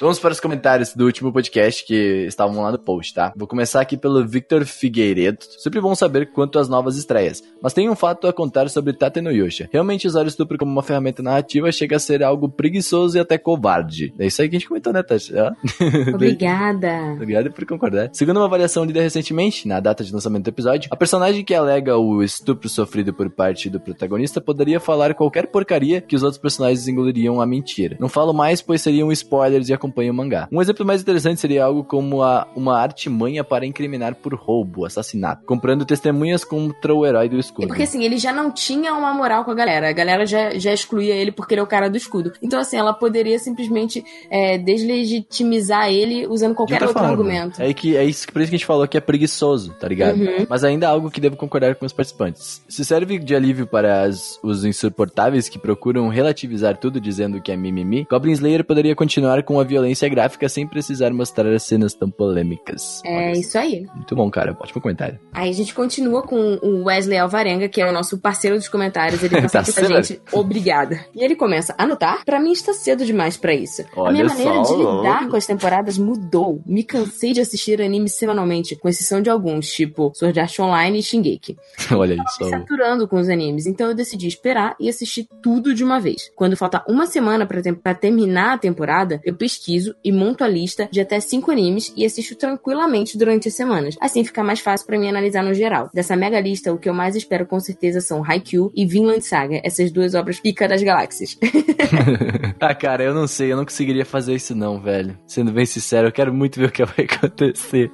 Vamos para os comentários do último podcast que estavam lá no post, tá? Vou começar aqui pelo Victor Figueiredo. Sempre bom saber quanto às novas estreias, mas tem um fato a contar sobre Tate no Yosha. Realmente usar o estupro como uma ferramenta narrativa chega a ser algo preguiçoso e até covarde. É isso aí que a gente comentou, né, Tati? Ó. Obrigada. Obrigado por concordar. Segundo uma avaliação lida recentemente, na data de lançamento do episódio, a personagem que alega o estupro sofrido por parte do protagonista poderia falar qualquer porcaria que os outros personagens engoliriam a mentira. Não falo mais, pois seriam spoilers e acompanho o mangá. Um exemplo mais interessante seria algo como a, uma artimanha para incriminar por roubo, assassinato, comprando testemunhas contra o herói do É escudo. porque assim, ele já não tinha uma moral com a galera. A galera já, já excluía ele porque ele é o cara do escudo. Então, assim, ela poderia simplesmente é, deslegitimizar ele usando qualquer outro forma. argumento. É, que, é isso que por isso que a gente falou que é preguiçoso, tá ligado? Uhum. Mas ainda é algo que devo concordar com os participantes. Se serve de alívio para as- os insuportáveis que procuram relativizar tudo dizendo que é mimimi, Goblin Slayer poderia continuar com a violência gráfica sem precisar mostrar as cenas tão polêmicas. É isso aí. Muito bom, cara. Ótimo comentário. Aí a gente continua com o Wesley Alvarenga, que é o nosso parceiro dos comentários. Ele tá aqui com a Parceiro? gente. Obrigada. E ele começa a anotar. Pra mim está cedo demais pra isso. a Olha minha maneira só, de lidar com as temporadas mudou. Me cansei de assistir animes semanalmente, com exceção de alguns, tipo Sword Art Online e Shingeki. Olha isso. saturando com os animes, então eu decidi esperar e assistir tudo de uma vez. Quando falta uma semana pra, pra terminar a temporada, eu pesquiso e monto a lista de até cinco animes e assisto tranquilamente durante as semanas. Assim fica mais fácil pra mim analisar no geral. Dessa mega lista, o que eu mais espero com certeza são Haikyuu e Vinland Saga, essas duas obras pica das galáxias. ah, cara, eu não sei, eu não conseguiria fazer isso não, velho. Sendo bem sincero, eu quero muito ver o que vai acontecer.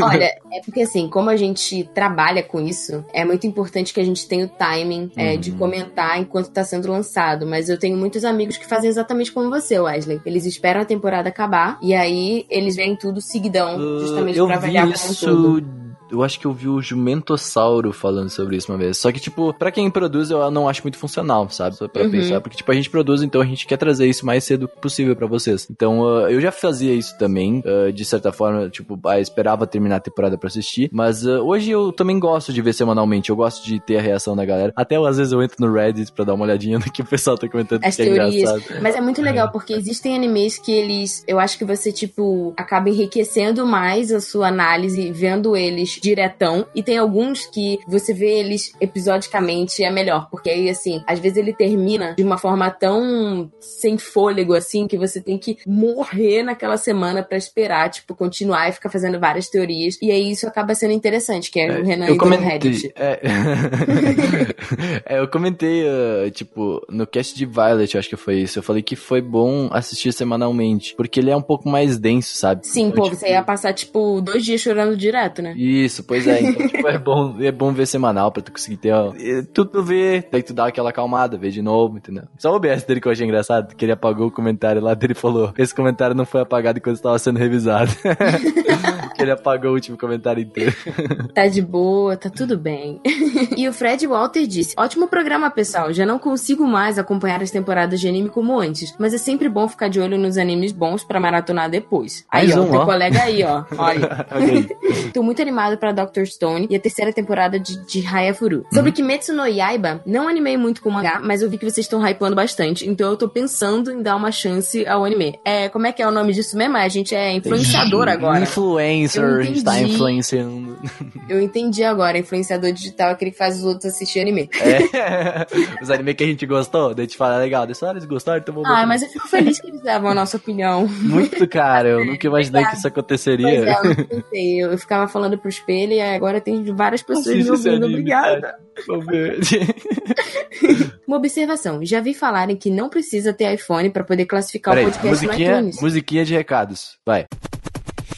Olha, é porque assim, como a gente trabalha com isso, é muito importante que a gente tenha o timing é, de Uhum. comentar enquanto tá sendo lançado. Mas eu tenho muitos amigos que fazem exatamente como você, Wesley. Eles esperam a temporada acabar e aí eles veem tudo seguidão, justamente Uh, pra avaliar isso. Eu acho que eu vi o Jumentossauro falando sobre isso uma vez. Só que, tipo, pra quem produz, eu não acho muito funcional, sabe? Só pra Uhum. pensar. Porque, tipo, a gente produz, então a gente quer trazer isso mais cedo possível pra vocês. Então, ah, eu já fazia isso também, ah, de certa forma, tipo, ah, esperava terminar a temporada pra assistir. Mas ah, hoje eu também gosto de ver semanalmente. Eu gosto de ter a reação da galera. Até às vezes eu entro no Reddit pra dar uma olhadinha no que o pessoal tá comentando, As é teorias. engraçado. Mas é muito legal, porque existem animes que eles. Eu acho que você, tipo, acaba enriquecendo mais a sua análise vendo eles diretão. E tem alguns que você vê eles episodicamente é melhor. Porque aí, assim, às vezes ele termina de uma forma tão sem fôlego, assim, que você tem que morrer naquela semana pra esperar, tipo, continuar e ficar fazendo várias teorias. E aí isso acaba sendo interessante, que é, o Renan eu comentei, Reddit. é, É, eu comentei, ah, tipo, no cast de Violet, eu acho que foi isso. Eu falei que foi bom assistir semanalmente, porque ele é um pouco mais denso, sabe? Sim, Então, pô, tipo, você ia passar, tipo, dois dias chorando direto, né? Isso, pois é. Então, tipo, é bom, é bom ver semanal pra tu conseguir ter, ó, e tu, tu vê, daí tu dá aquela acalmada, vê de novo, entendeu? Só o OBS dele que eu achei engraçado, que ele apagou o comentário lá dele e falou, esse comentário não foi apagado enquanto estava sendo revisado. que ele apagou o último comentário inteiro. Tá de boa, tá tudo bem. e o Fred Walter disse: Ótimo programa, pessoal. Já não consigo mais acompanhar as temporadas de anime como antes, mas é sempre bom ficar de olho nos animes bons pra maratonar depois. Aí, Mais ó, um, teu ó. colega aí, ó. Olha. ok. Tô muito animado pra Doctor Stone e a terceira temporada de, de Hayafuru. Sobre Uhum. Kimetsu no Yaiba, não animei muito com o mangá, mas eu vi que vocês estão hypando bastante, então eu tô pensando em dar uma chance ao anime. É, como é que é o nome disso mesmo? A gente é influenciador agora. Influencer, a gente tá influenciando. Eu entendi agora, influenciador digital é aquele que faz os outros assistir anime. É. Os anime que a gente gostou, daí a gente fala, legal, deixa eles gostaram, então vamos Ah, mas eu fico feliz que eles davam a nossa opinião. Muito, cara, eu nunca imaginei que isso Pois aconteceria. é, eu não pensei. Eu ficava falando pro espelho e agora tem várias pessoas me ouvindo. anime, Obrigada. Uma observação. Já vi falarem que não precisa ter iPhone pra poder classificar Peraí, o podcast no musiquinha, iTunes. musiquinha de recados. Vai.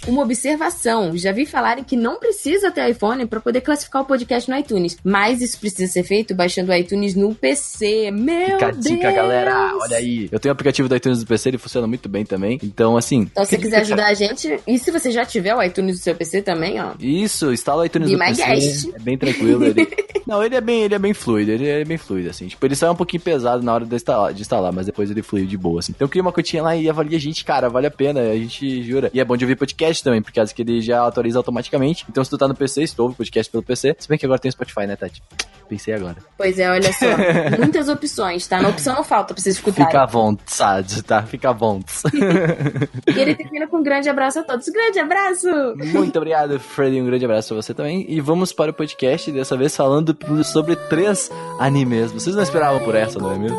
Uma observação. Já vi falarem que não precisa ter iPhone pra poder classificar o podcast no iTunes. Mas isso precisa ser feito baixando o iTunes no PC. Meu Fica a Deus! dica, galera. Olha aí. Eu tenho o aplicativo do iTunes do PC, ele funciona muito bem também. Então, assim. Então, se você quiser ajudar a gente, e se você já tiver o iTunes do seu PC também, ó. Isso, instala o iTunes Be do PC. guest. É bem tranquilo. Ele... Não, ele é bem, ele é bem fluido, ele é bem fluido, assim. Tipo, ele só é um pouquinho pesado na hora de instalar, de instalar, mas depois ele flui de boa, assim. Então cria uma cotinha lá e avalia a gente, cara, vale a pena, a gente jura. E é bom de ouvir podcast também, por causa que ele já atualiza automaticamente. Então se tu tá no PC, se tu ouve podcast pelo PC, se bem que agora tem Spotify, né, Tati? Pensei agora. Pois é, olha só. Muitas opções, tá? Na opção não falta pra vocês escutarem. Fica à vontade, tá? Fica à vontade. E ele termina com um grande abraço a todos. Grande abraço! Muito obrigado, Freddy. Um grande abraço pra você também. E vamos para o podcast, dessa vez falando sobre três animes. Vocês não esperavam por essa, não é mesmo?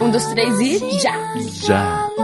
Um dos três e já! Já.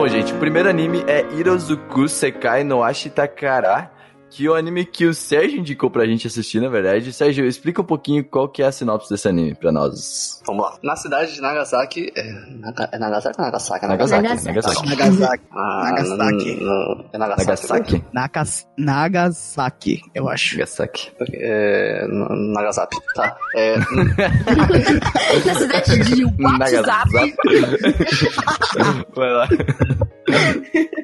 Bom, gente, o primeiro anime é Hirozuku Sekai no Ashitakara, que o anime que o Sérgio indicou pra gente assistir, na verdade. Sérgio, explica um pouquinho qual que é a sinopse desse anime pra nós. Vamos lá. Na cidade de Nagasaki. É, Naga, é Nagasaki ou Nagasaki? Nagasaki, Nagasaki. Nagasaki. Nagasaki. Ah, Nagasaki. n- n- É Nagasaki. Nagasaki? Nagas, Nagasaki, eu acho. Nagasaki. É, Nagasaki. Tá. É, Na cidade de WhatsApp. Vai lá.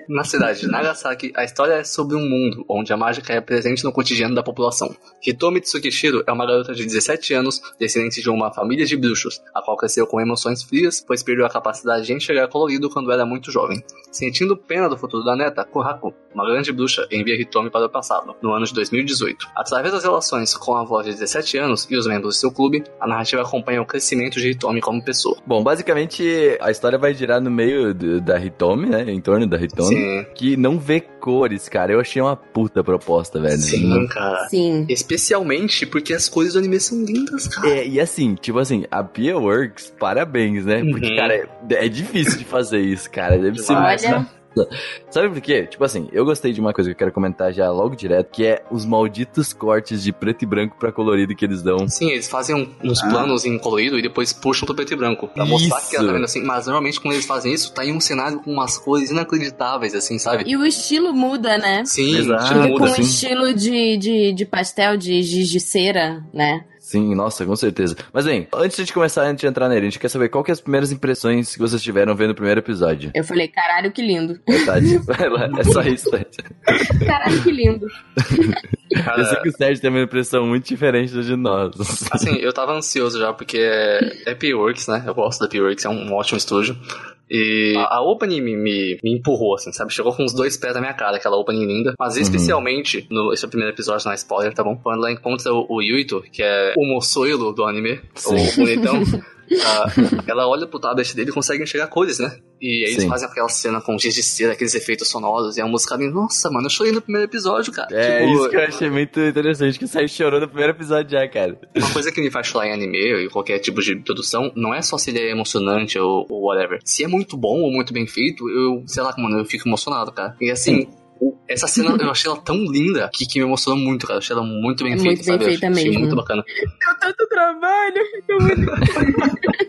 Na cidade de Nagasaki, a história é sobre um mundo onde a mágica é presente no cotidiano da população. Hitomi Tsukishiro é uma garota de 17 anos, descendente de uma família de bruxos, a qual cresceu com emoções frias, pois perdeu a capacidade de enxergar colorido quando era muito jovem. Sentindo pena do futuro da neta, Kohaku, uma grande bruxa, envia Hitomi para o passado, no ano de 2018. Através das relações com a avó de 17 anos e os membros de seu clube, a narrativa acompanha o crescimento de Hitomi como pessoa. Bom, basicamente a história vai girar no meio do- da Hitomi, né? Em torno da Hitomi. Sim, Que não vê cores, cara. Eu achei uma puta proposta, velho. sim, cara. Sim. Especialmente porque as cores do anime são lindas, cara. É, e assim, tipo assim, a Pia Works, parabéns, né? Porque, Uhum. cara, é, é difícil de fazer isso, cara. Deve ser Olha, Sabe por quê? Tipo assim, eu gostei de uma coisa que eu quero comentar já logo direto, que é os malditos cortes de preto e branco pra colorido que eles dão. Sim, eles fazem um- uns Ah. planos em colorido e depois puxam pro preto e branco. Pra mostrar que ela Isso. tá vendo assim. Mas normalmente quando eles fazem isso, tá em um cenário com umas cores inacreditáveis, assim, sabe? e o estilo muda, né? Sim, Exato. o estilo muda. com um assim. estilo de, de, de pastel de giz de cera, né? Sim, nossa, com certeza. Mas bem, antes de começar, antes de entrar nele, a gente quer saber qual que é as primeiras impressões que vocês tiveram vendo o primeiro episódio. Eu falei, caralho, que lindo. É, lá, é só isso, Tati. Caralho, que lindo. Cara, Eu sei que o Sérgio tem uma impressão muito diferente da de nós. Assim, eu tava ansioso já, porque é, é P-Works, né? Eu gosto da P-Works, é um ótimo estúdio. E a, a opening me, me, me empurrou, assim, sabe? Chegou com uns dois pés na minha cara, aquela opening linda. Mas especialmente, no, esse é o primeiro episódio, não é spoiler, tá bom? Quando ela encontra o, o Yuito, que é o moçoilo do anime, Sim. o bonitão. ah, ela olha pro tablet dele e consegue enxergar cores, né? E aí eles Sim. fazem aquela cena com giz de cera, aqueles efeitos sonoros, e a música vem, nossa, mano, eu chorei no primeiro episódio, cara. É, Tipo, isso que eu achei muito interessante, que o Sérgio chorou no primeiro episódio já, cara. uma coisa que me faz chorar em anime e qualquer tipo de produção não é só se ele é emocionante ou, ou whatever. Se é muito bom ou muito bem feito, eu, sei lá, mano, eu fico emocionado, cara. E assim. o- Essa cena eu achei ela tão linda que, que me emocionou muito, cara. Eu achei ela muito bem É feita, muito bem sabe? Eu feita achei mesmo. muito bacana. Deu tanto trabalho.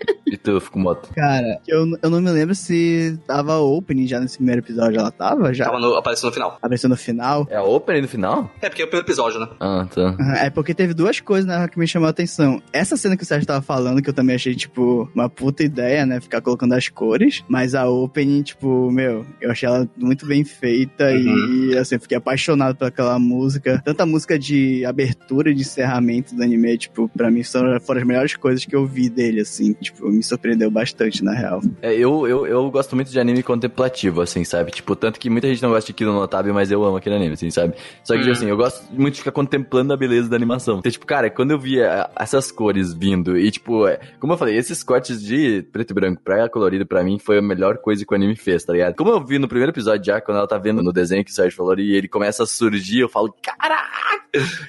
E tu, Fukumoto? Cara, eu, eu não me lembro se tava opening já nesse primeiro episódio. Ela tava já? Tava no, apareceu no final. Apareceu no final. É a opening no final? É, porque é o primeiro episódio, né? Ah, tá. É porque teve duas coisas, né, que me chamou a atenção. Essa cena que o Sérgio tava falando, que eu também achei, tipo, uma puta ideia, né? Ficar colocando as cores. Mas a opening, tipo, meu, eu achei ela muito bem feita Uhum. e, assim, eu fiquei apaixonado por aquela música. Tanto a música de abertura e de encerramento do anime, tipo, pra mim são, foram as melhores coisas que eu vi dele, assim. Tipo, me surpreendeu bastante, na real. É, eu, eu, eu gosto muito de anime contemplativo, assim, sabe? Tipo, tanto que muita gente não gosta de Kino no Tabi, mas eu amo aquele anime, assim, sabe? Só que, Hum. assim, eu gosto muito de ficar contemplando a beleza da animação. Então, tipo, cara, quando eu via essas cores vindo e, tipo, é, como eu falei, esses cortes de preto e branco pra colorido, pra mim, foi a melhor coisa que o anime fez, tá ligado? Como eu vi no primeiro episódio já, quando ela tá vendo no desenho que o Sérgio falou, e ele começa a surgir, eu falo, caraca!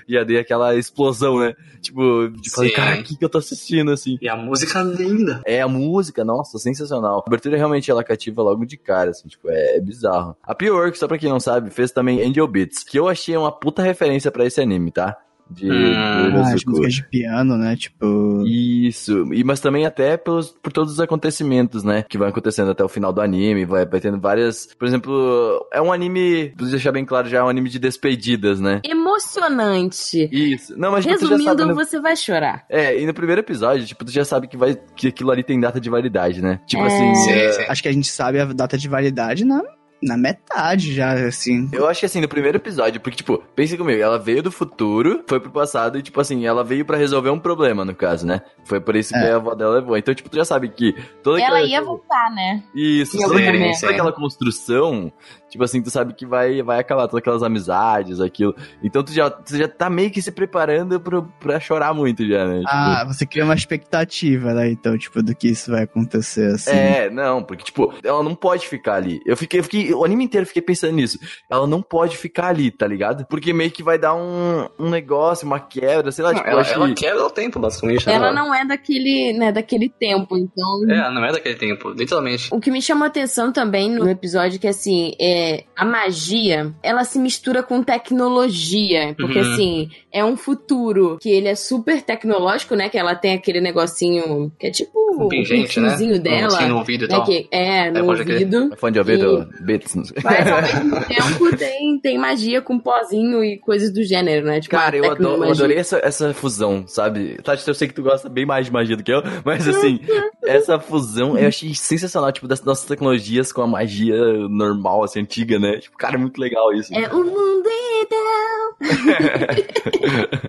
E aí dei aquela explosão, né? Tipo, de falar, cara, o que, que eu tô assistindo, assim? E a música linda. É, a música, nossa, sensacional. A abertura realmente ela cativa logo de cara, assim, tipo, é, é bizarro. A P-Work, só pra quem não sabe, fez também Angel Beats, que eu achei uma puta referência pra esse anime, tá? De do Ah, as músicas de piano, né? Tipo. Isso, e, mas também até pelos, por todos os acontecimentos, né? Que vai acontecendo até o final do anime, vai, vai tendo várias. Por exemplo, é um anime, preciso deixar bem claro já, é um anime de despedidas, né? Emocionante. Isso. Não, mas tipo, já sabe, Resumindo, né? você vai chorar. É, e no primeiro episódio, tipo, tu já sabe que vai que aquilo ali tem data de validade, né? Tipo É. assim, Sim, é, sim. Acho que a gente sabe a data de validade na, na metade já, assim. Eu acho que assim, no primeiro episódio, porque, tipo, pense comigo, ela veio do futuro, foi pro passado e, tipo assim, ela veio pra resolver um problema, no caso, né? Foi por isso que É. a avó dela levou. Então, tipo, tu já sabe que toda Ela aquela... ia voltar, né? Isso, toda, aquela, toda aquela construção, tipo assim, tu sabe que vai, vai acabar todas aquelas amizades, aquilo. Então tu já, tu já tá meio que se preparando pro, pra chorar muito já, né? Tipo, Ah, você cria uma expectativa, né? Então, tipo, do que isso vai acontecer, assim. É, não, porque, tipo, ela não pode ficar ali. Eu fiquei, eu fiquei, o anime inteiro eu fiquei pensando nisso. Ela não pode ficar ali, tá ligado? Porque meio que vai dar um, um negócio, uma quebra, sei lá, Não, tipo, ela, ela quebra o tempo, basicamente. né? Ela não é daquele, né, daquele tempo, então. É, não é daquele tempo, literalmente. O que me chamou a atenção também no episódio é que, assim, é, a magia, ela se mistura com tecnologia. Porque, Uhum. assim, é um futuro que ele é super tecnológico, né? Que ela tem aquele negocinho que é tipo Um o pingente, né? Um dela. negocinho no ouvido e né, tal. que é, no pode crer. ouvido. Fã de ouvido, bits, não sei. Mas ao mesmo tempo tem, tem magia com pozinho e coisas do gênero, né? Tipo, Cara, eu, adoro, eu adorei essa, essa fusão, sabe? Tati, eu sei que tu gosta bem mais de magia do que eu, mas assim, essa fusão eu achei sensacional, tipo, das nossas tecnologias com a magia normal, assim, antiga, né? Tipo, cara, é muito legal isso. É o mundo ideal.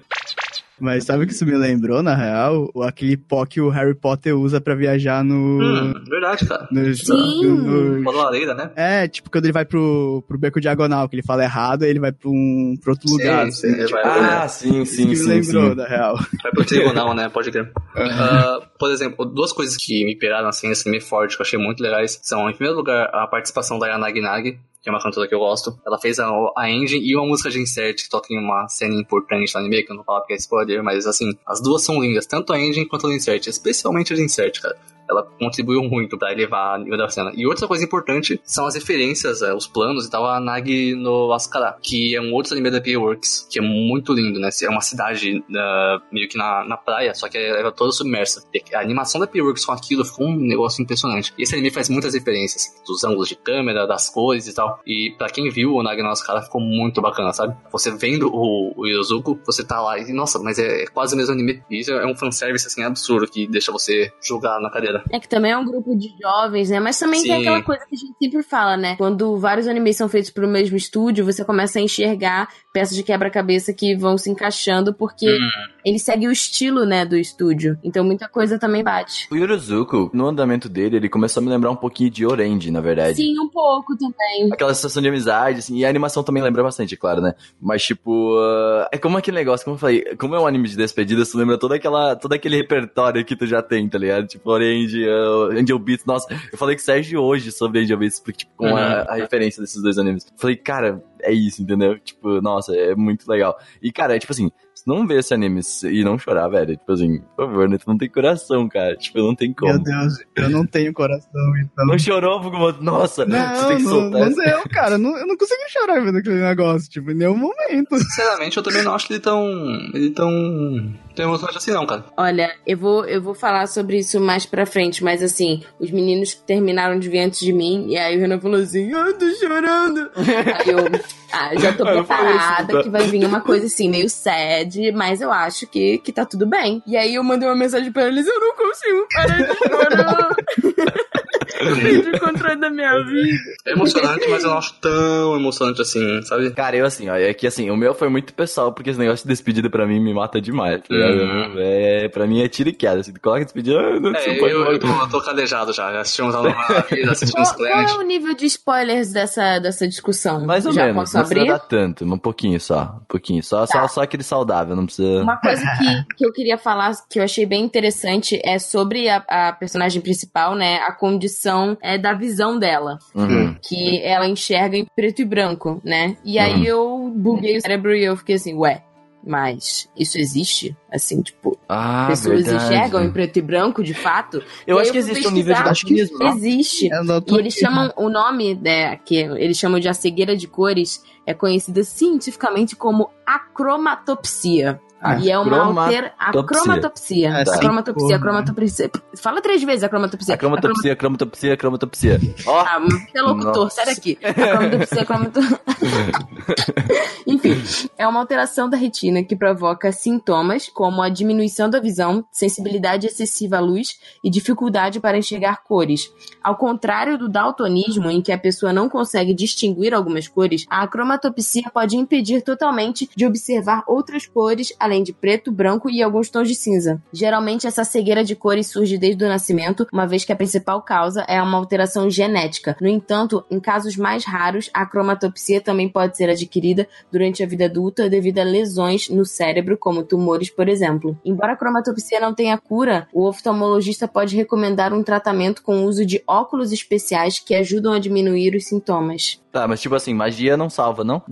Mas sabe o que isso me lembrou, na real? O- Aquele pó que o Harry Potter usa pra viajar no. Hum, verdade, cara. no- Sim. no- Uma lareira, né? É, tipo, quando ele vai pro, pro beco diagonal, que ele fala errado, aí ele vai pra um pra outro Sim, lugar. sim, assim, tipo, vai- Ah, sim, isso sim, que me sim, lembrou, sim. na real. Vai pro tribunal, né? Pode crer. Ah, por exemplo, duas coisas que me piraram assim, esse anime forte, que eu achei muito legais, são, em primeiro lugar, a participação da Yanagi Nagi, que é uma cantora que eu gosto. Ela fez a, a engine e uma música de insert que toca em uma cena importante no anime, que eu não falar porque é spoiler, mas assim, as duas são lindas, tanto a engine quanto a insert, especialmente a de insert, cara. Ela contribuiu muito pra elevar a nível da cena. E outra coisa importante são as referências, é, os planos e tal, a Nagi no Asukara, que é um outro anime da P-Works, que é muito lindo, né? É uma cidade ah, meio que na, na praia, só que ela é toda submersa. E a animação da P-Works com aquilo ficou um negócio impressionante. E esse anime faz muitas referências, dos ângulos de câmera, das cores e tal. E pra quem viu o Nagi no Asukara, ficou muito bacana, sabe? Você vendo o, o Yozuko, você tá lá e, nossa, mas é, é quase o mesmo anime. E isso é um fanservice, assim, absurdo, que deixa você julgar na cadeira. É que também é um grupo de jovens, né? Mas também tem Sim. aquela coisa que a gente sempre fala, né? Quando vários animes são feitos pro mesmo estúdio, você começa a enxergar peças de quebra-cabeça que vão se encaixando, porque Hum. ele segue o estilo, né, do estúdio. Então muita coisa também bate. O Yuruzuko, no andamento dele, ele começou a me lembrar um pouquinho de Orange, na verdade. Sim, um pouco também. Aquela sensação de amizade, assim, e a animação também lembra bastante, é claro, né? Mas, tipo, ah, é como aquele negócio, como eu falei, como é um anime de despedida, você lembra toda aquela, todo aquele repertório que tu já tem, tá ligado? Tipo, Orange, uh, Angel Beats, nossa, eu falei com o Sérgio hoje sobre Angel Beats, porque, tipo, com a, Uhum. a referência desses dois animes. Falei, cara, é isso, entendeu? Tipo, nossa, é muito legal. E, cara, é tipo assim, se não ver esse anime e não chorar, velho, tipo assim, por favor, né? Tu não tem coração, cara. Tipo, não tem como. Meu Deus, eu não tenho coração, então. Não chorou, Fuguma? Nossa, você Não, tem que não, soltar não deu, cara. Não, eu não consegui chorar vendo aquele negócio, tipo, em nenhum momento. Sinceramente, eu também não acho ele tão. ele tão. Tão emocionante assim, não, cara. Olha, eu vou, eu vou falar sobre isso mais pra frente, mas assim, os meninos terminaram de ver antes de mim, e aí o Renan falou assim, ah, tô chorando. aí eu, ah, já tô eu isso, preparada tá? que vai vir uma coisa assim, meio sad, mas eu acho que, que tá tudo bem. E aí eu mandei uma mensagem pra eles, eu não consigo parar de chorar. Vídeo controle da minha vida. É emocionante, mas eu não acho tão emocionante assim, sabe? Cara, eu assim, ó, é que assim, o meu foi muito pessoal, porque esse negócio de despedida pra mim me mata demais, tá? Uhum. É, pra mim é tiro e queda, assim, tu coloca despedida, ah, não, É, eu, pode eu, morrer. tô, eu tô calejado já. Já assistimos a vida, assistimos Qual, qual é o nível de spoilers dessa, dessa discussão? Mais ou Já menos, posso não precisa abrir? dar tanto, um pouquinho só, um pouquinho, só, Tá. só, só aquele saudável, não precisa... Uma coisa que, que eu queria falar, que eu achei bem interessante, é sobre a, a personagem principal, né? A condição é, da visão dela. Uhum. Que ela enxerga em preto e branco, né? E aí eu buguei o cérebro e eu fiquei assim, ué, mas isso existe? Assim, tipo, Ah, pessoas verdade. enxergam em preto e branco, de fato? Eu acho aí que existe um nível de não? Existe. E eles chamam o nome, né, que eles chamam de a cegueira de cores, é conhecida cientificamente como acromatopsia. Ah, e é uma cromatopsia. alter... acromatopsia. É, sim, acromatopsia, porra. acromatopsia. Fala três vezes acromatopsia. Acromatopsia, acromatopsia, acromatopsia. Ó, Ah, interlocutor, Nossa. sai daqui. Acromatopsia, acromatopsia. Enfim, é uma alteração da retina que provoca sintomas como a diminuição da visão, sensibilidade excessiva à luz e dificuldade para enxergar cores. Ao contrário do daltonismo, em que a pessoa não consegue distinguir algumas cores, a acromatopsia pode impedir totalmente de observar outras cores além de preto, branco e alguns tons de cinza. Geralmente, essa cegueira de cores surge desde o nascimento, uma vez que a principal causa é uma alteração genética. No entanto, em casos mais raros, a cromatopsia também pode ser adquirida durante a vida adulta devido a lesões no cérebro, como tumores, por exemplo. Embora a cromatopsia não tenha cura, o oftalmologista pode recomendar um tratamento com o uso de óculos especiais que ajudam a diminuir os sintomas. Tá, mas tipo assim, magia não salva, não?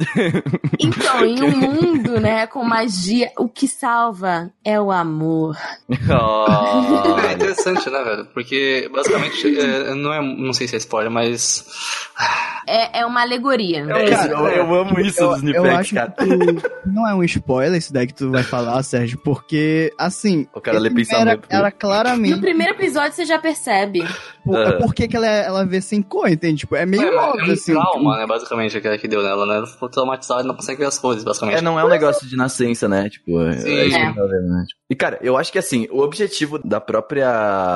Então, em um mundo, né, com magia, o que salva é o amor. Oh. É interessante, né, velho? Porque basicamente, é, não é, não sei se é spoiler, mas É, é uma alegoria. É, Cara, eu, eu amo isso eu, dos acho cara. que tu- não é um spoiler isso daí que tu vai falar, Sérgio, porque, assim, O cara lê era, pensamento. era No claramente primeiro episódio você já percebe. por, É. é porque que ela, ela vê sem cor, entende? Tipo, é meio é, é óbvio, um assim. trauma, né, basicamente, que, que deu nela, né? Ela ficou traumatizada e não consegue ver as cores, basicamente. É, não é um negócio de nascença, né? Tipo, é, Sim. é isso que É. Tipo, E, cara, eu acho que assim, o objetivo da própria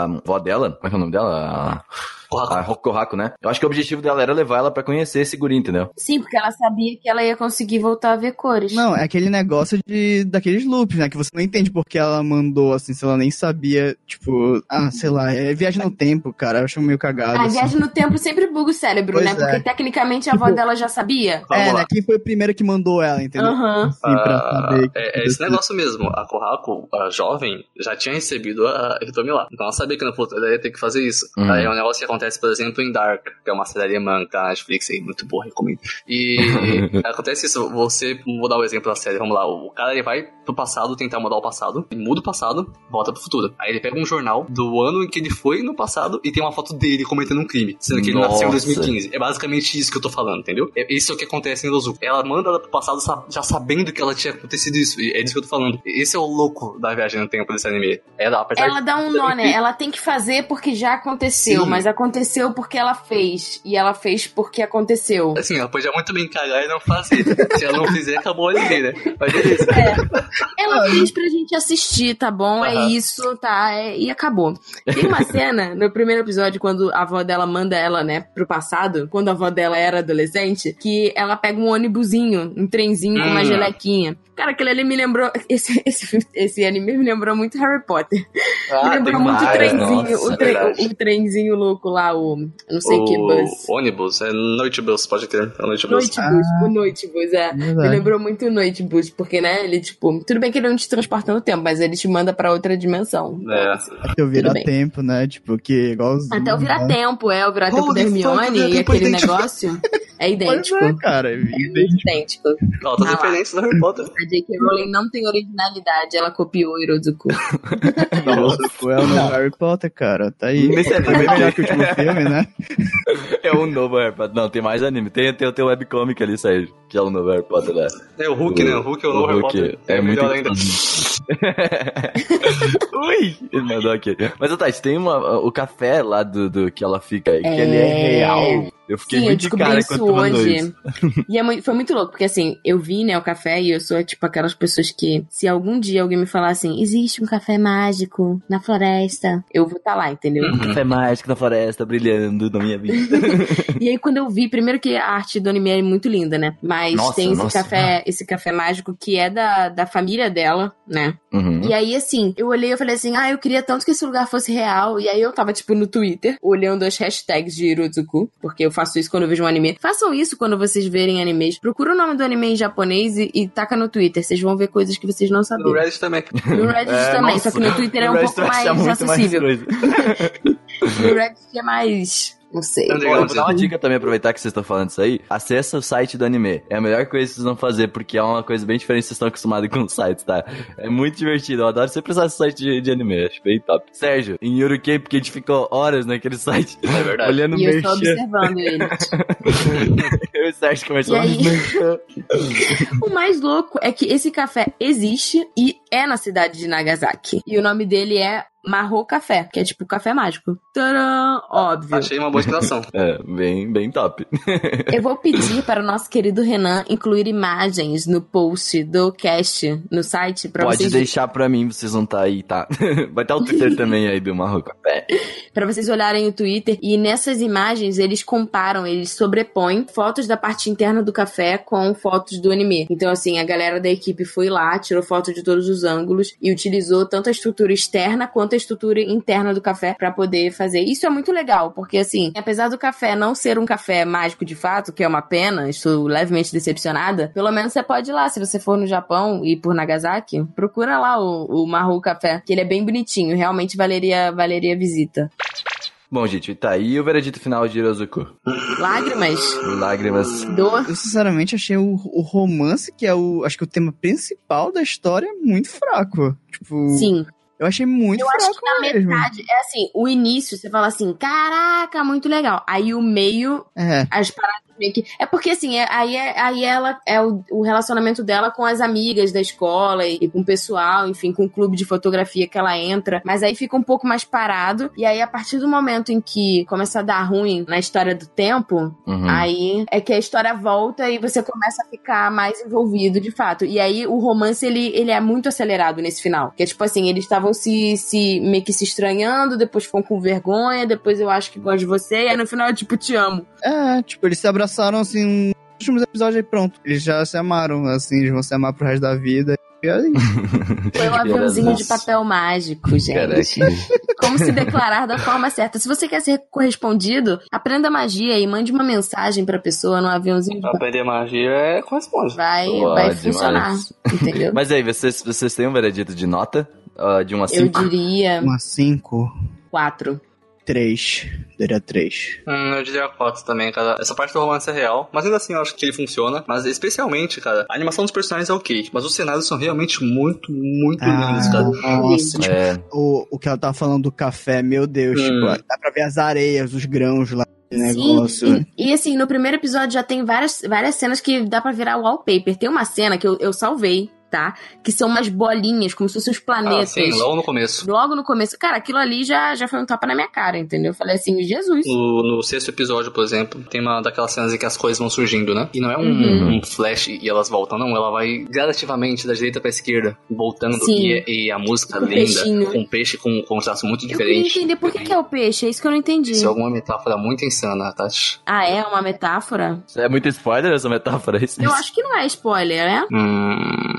avó dela, como é que é o nome dela? Porra, A, Rokohaku, né? Eu acho que o objetivo dela era levar ela pra conhecer esse guri, entendeu? Sim, porque ela sabia que ela ia conseguir voltar a ver cores. Não, é aquele negócio de daqueles loops, né? Que você não entende porque ela mandou, assim, se ela nem sabia, tipo, ah, sei lá, é viagem no tempo, cara. Eu acho meio cagado. A assim. viagem no tempo sempre buga o cérebro, Pois né? é. Porque tecnicamente a avó dela já sabia. É, né? Quem foi o primeiro que mandou ela, entendeu? Aham. Assim, pra Ah, saber. que é, é esse negócio mesmo. A Kohaku, a jovem, já tinha recebido a Hitomi lá. Então ela sabia que no futuro ela ia ter que fazer isso. Uhum. Aí é um negócio que acontece, por exemplo, em Dark, que é uma série alemã que tá na Netflix aí, muito boa, recomendo. E acontece isso, você, vou dar o exemplo da série, vamos lá, o cara ele vai pro passado tentar mudar o passado, ele muda o passado, volta pro futuro. Aí ele pega um jornal do ano em que ele foi no passado e tem uma foto dele cometendo um crime, sendo que ele nasceu em Nossa. 2015. É basicamente isso que eu tô falando, entendeu? É isso que acontece em Lozuko. Ela manda ela pro passado sa- já sabendo que ela tinha acontecido isso. E é disso que eu tô falando. Esse é o louco da viagem no tempo desse anime. Ela, apesar Ela dá um nó, né? Ela tem que fazer porque já aconteceu, Sim. mas aconteceu porque ela fez. E ela fez porque aconteceu. Assim, ela podia muito bem cagar e não fazer. Se ela não fizer, acabou a anime, né? Mas beleza. Ela fez pra gente assistir, tá bom? É Aham. isso, tá? É- e acabou. Tem uma cena no primeiro episódio, quando a avó dela manda ela, né, pro passado, quando a avó dela era adolescente, que ela pega um ônibusinho, um trenzinho com uma Hum. gelequinha. Cara, aquele ali me lembrou. Esse, esse, esse anime me lembrou muito Harry Potter. me lembrou muito o trenzinho, nossa, o, é tre- verdade. o trenzinho louco lá, o. Não sei que bus. O ônibus, é Noite Bus, pode crer. É Noite Bus. Noitebus, o Noitebus, é. Me Verdade. lembrou muito o Noitebus, porque, né, ele, tipo, tudo bem que ele não te transporta no tempo, mas ele te manda pra outra dimensão. É. Até eu virar Tudo bem. tempo, né? Tipo, que igualzinho. Até o virar né? tempo, é, o virar tempo Holy da Hermione e aquele negócio é idêntico. Pois é, cara. É Muito idêntico. Ah lá. referências do Harry Potter. A J.K. Rowling não tem originalidade, ela copiou o Hirozuku. É o novo Harry Potter, cara. Tá aí. Nesse É bem melhor que o último filme, né? é o novo Harry Potter. Não, tem mais anime. Tem, tem o teu webcomic ali, Sérgio, que é o novo Harry Potter lá. É o Hulk, né? O Hulk é o novo Harry Hulk Potter. É muito melhor ainda. Ui! Ele mandou aqui. Mas, Tati, tem uma, o café lá do, do que ela fica aí, que ele é É. real. Eu fiquei Sim, eu muito de descobri cara isso hoje. isso. E é muito- foi muito louco, porque assim, eu vi, né, o café e eu sou, tipo, aquelas pessoas que, se algum dia alguém me falar assim, existe um café mágico na floresta, eu vou estar lá, entendeu? Um café mágico na floresta brilhando na minha vida. E aí, quando eu vi, primeiro que a arte do anime é muito linda, né? Mas Nossa, tem esse nossa. café, esse café mágico que é da, da família dela, né? Uhum. E aí, assim, eu olhei e falei assim, ah, eu queria tanto que esse lugar fosse real. E aí eu tava, tipo, no Twitter, olhando as hashtags de Hirozuku, porque eu faço isso quando eu vejo um anime. Façam isso quando vocês verem animes. Procura o nome do anime em japonês e, e taca no Twitter. Vocês vão ver coisas que vocês não No sabiam. Reddit também. No Reddit É, também, nossa. só que no Twitter é No um Reddit pouco mais acessível. coisa. No Reddit é mais. Não sei. Eu legal, vou dar uma dica também, aproveitar que vocês estão falando isso aí. Acessa o site do anime. É a melhor coisa que vocês vão fazer, porque é uma coisa bem diferente que vocês estão acostumados com os sites, tá? É muito divertido. Eu adoro sempre usar esse site de, de anime. Acho bem top. Sérgio, em Yuruken, porque a gente ficou horas naquele site. É verdade. Olhando o E eu estou observando ele. Eu e o Sérgio conversando E. O mais louco é que esse café existe e é na cidade de Nagasaki. E o nome dele é Marro Café, que é tipo café mágico. Tcharam! Óbvio. Achei uma boa inspiração. É, bem, bem top. Eu vou pedir para o nosso querido Renan incluir imagens no post do cast no site para Pode vocês deixar pra mim, vocês vão estar aí, tá? Vai estar o Twitter também aí do Marro Café. para vocês olharem o Twitter e nessas imagens eles comparam, eles sobrepõem fotos da parte interna do café com fotos do anime. Então assim, a galera da equipe foi lá, tirou foto de todos os ângulos e utilizou tanto a estrutura externa quanto a estrutura interna do café para poder fazer. Isso é muito legal, porque assim, apesar do café não ser um café mágico de fato, que é uma pena, estou levemente decepcionada, pelo menos você pode ir lá, se você for no Japão e por Nagasaki, procura lá o, o Maru Café, que ele é bem bonitinho, realmente valeria, valeria a visita. Bom, gente, tá aí o veredito final de Hirozuku. Lágrimas, Lágrimas. dor. Eu sinceramente achei o, o romance, que é o. Acho que o tema principal da história, muito fraco. Tipo, Sim. Eu achei muito Eu fraco acho que na mesmo. metade, é assim, o início você fala assim, caraca, muito legal. Aí o meio, É. as paradas meio que. É porque assim, é- aí, é, aí ela é o, o relacionamento dela com as amigas da escola e, com o pessoal, enfim, com o clube de fotografia que ela entra. Mas aí fica um pouco mais parado. E aí, a partir do momento em que começa a dar ruim na história do tempo, Uhum. Aí é que a história volta e você começa a ficar mais envolvido de fato. E aí o romance ele, ele é muito acelerado nesse final. Que é tipo assim, eles estavam se, se meio que se estranhando, depois ficam com vergonha, depois eu acho que gosto de você, e aí no final é tipo, te amo. É, tipo, eles se passaram, assim, um últimos episódios aí pronto. Eles já se amaram, assim, eles vão se amar pro resto da vida. E é aí... Foi um aviãozinho de papel mágico, gente. Caraca. Como se declarar da forma certa. Se você quer ser correspondido, aprenda magia e mande uma mensagem pra pessoa no aviãozinho de Aprender magia é corresponde. Vai, vai funcionar, entendeu? Mas aí, vocês, vocês têm um veredito de nota? Uh, de uma a 5? Eu diria... Uma a 5? 4 três. Daria três. Hum, eu diria quatro também, cara. Essa parte do romance é real, mas ainda assim eu acho que ele funciona. Mas especialmente, cara, a animação dos personagens é ok, mas os cenários são realmente muito, muito ah, lindos, cara. Nossa, tipo, é. o, o que ela tava falando do café, meu Deus, hum. tipo, dá pra ver as areias, os grãos lá. Sim, e, e, assim, no primeiro episódio já tem várias, várias cenas que dá para virar wallpaper. Tem uma cena que eu, eu salvei, tá? Que são umas bolinhas, como se fossem os Ah, planetas. sim, logo no começo. Logo no começo. Cara, aquilo ali já, já foi um tapa na minha cara, entendeu? Eu falei assim, Jesus. No, no sexto episódio, por exemplo, tem uma daquelas cenas em que as coisas vão surgindo, né? E não é um, Uhum. um flash e elas voltam, não. Ela vai gradativamente da direita pra esquerda, voltando. Sim. E, e a música Com linda, peixinho. com um peixe com um contraste muito Eu queria diferente. entender por que, que é o peixe, é isso que eu não entendi. Isso é alguma metáfora muito insana, Tati. Ah, é uma metáfora? é muito spoiler essa metáfora? é Isso? Eu acho que não é spoiler, né? Hum,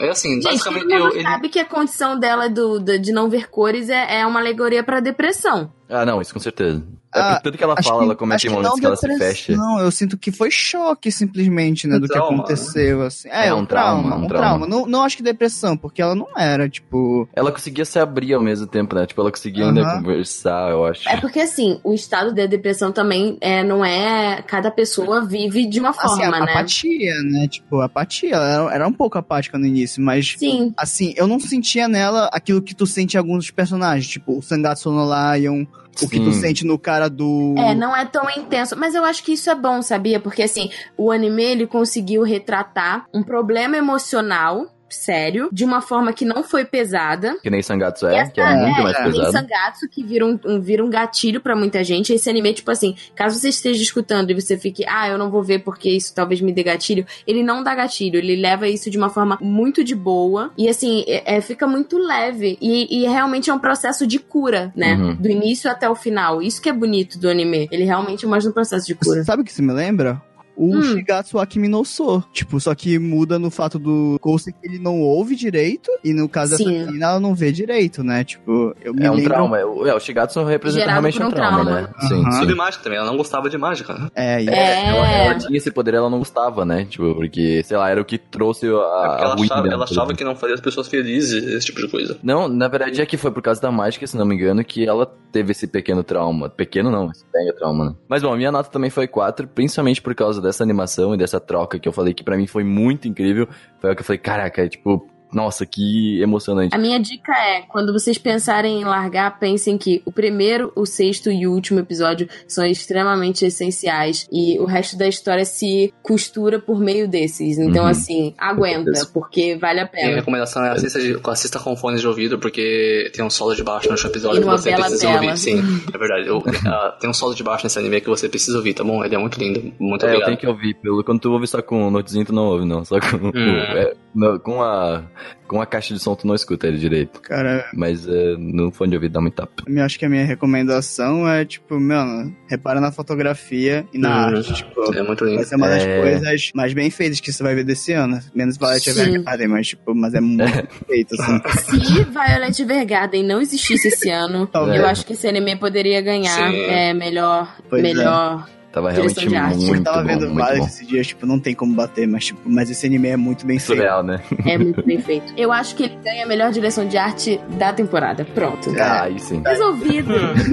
é assim, Gente, todo basicamente mundo eu, ele, sabe que a condição dela do, do- de não ver cores é, é uma alegoria pra depressão. Ah, não, isso com certeza. É Ah, tudo que ela fala, que- ela comete que momentos não que ela se fecha. Não, eu sinto que foi choque, simplesmente, né, Um do trauma, que aconteceu, assim. É, É, um um trauma, trauma, um um trauma. trauma. Não, não acho que depressão, porque ela não era, tipo... Ela conseguia se abrir ao mesmo tempo, né? Tipo, ela conseguia ainda conversar, eu acho. É porque, assim, o estado da depressão também é, não é. Cada pessoa vive de uma Assim, forma, a- né? apatia, né, tipo, apatia. Ela era, era um pouco apática no início, mas... Sim. Assim, eu não sentia nela aquilo que tu sente em alguns personagens, tipo o Sangatsu no Lion, o que tu sente no cara do... É, não é tão intenso. Mas eu acho que isso é bom, sabia? Porque, assim, o anime ele conseguiu retratar um problema emocional sério, de uma forma que não foi pesada. Que nem Sangatsu é, Essa que é muito é, mais que nem pesado. Sangatsu, que vira um, um- vira um gatilho pra muita gente. Esse anime, tipo assim, caso você esteja escutando e você fique, ah, eu não vou ver porque isso talvez me dê gatilho, ele não dá gatilho, ele leva isso de uma forma muito de boa e assim, é, é, fica muito leve e, e realmente é um processo de cura, né? Uhum. Do início até o final. Isso que é bonito do anime. Ele realmente mostra um processo de cura. Sabe o que isso me lembra? O Hum. Shigatsu Akimi no So. Tipo, só que muda no fato do Kousei que ele não ouve direito. E no caso Sim. dessa menina, ela não vê direito, né? Tipo, eu me É um lembro... trauma. É, o- é, o Shigatsu representa Gerado realmente um um trauma, trauma. né? Sim, sim. Sobre mágica também, ela não gostava de mágica. né? É, e- É. Ela, ela tinha esse poder, ela não gostava, né? Tipo, porque, sei lá, era o que trouxe a, É a ela ruína achava, dela, ela achava que não faria as pessoas felizes, esse tipo de coisa. Não, na verdade é que foi por causa da mágica, se não me engano, que ela teve esse pequeno trauma. Pequeno não, esse mega trauma, né? Mas bom, a minha nota também foi 4, principalmente por causa dessa animação e dessa troca que eu falei que pra mim foi muito incrível. Foi o que eu falei, caraca, tipo, nossa, que emocionante. A minha dica é, quando vocês pensarem em largar, pensem que o primeiro, o sexto e o último episódio são extremamente essenciais e o resto da história se costura por meio desses. Então, Uhum. assim, aguenta, porque vale a Minha pena. recomendação é assista, de, assista com fones de ouvido, porque tem um solo de baixo no episódio E que você precisa tela. ouvir. Sim, é verdade. Eu- ah, tem um solo de baixo nesse anime que você precisa ouvir, tá bom? Ele é muito lindo. Muito É, eu obrigado. tenho que ouvir. Pelo, quando tu ouve só com o notezinho, tu não ouve, não. Só com, Hum. é, não, com, a, com a caixa de som, tu não escuta ele direito. Cara, Mas é, no fone de ouvido dá muito tapa. eu acho que a minha recomendação é, tipo, mano, repara na fotografia e na Uhum. arte. Tipo, É muito lindo. vai ser uma das É. coisas mais bem feitas que você vai ver desse ano. Menos Violet. Evergarden, mas, tipo, mas é muito feito, assim. Se Violet Evergarden não existisse esse ano, eu acho que esse anime poderia ganhar é, melhor, Pois é. melhor Tava Direção realmente de arte. muito eu tava bom, vendo muito vários bom. esses dias, tipo, não tem como bater, mas, tipo, mas esse anime é muito bem feito. Surreal, né? É muito bem feito. Eu acho que ele ganha a melhor direção de arte da temporada. Pronto. Ah, aí sim. Resolvido.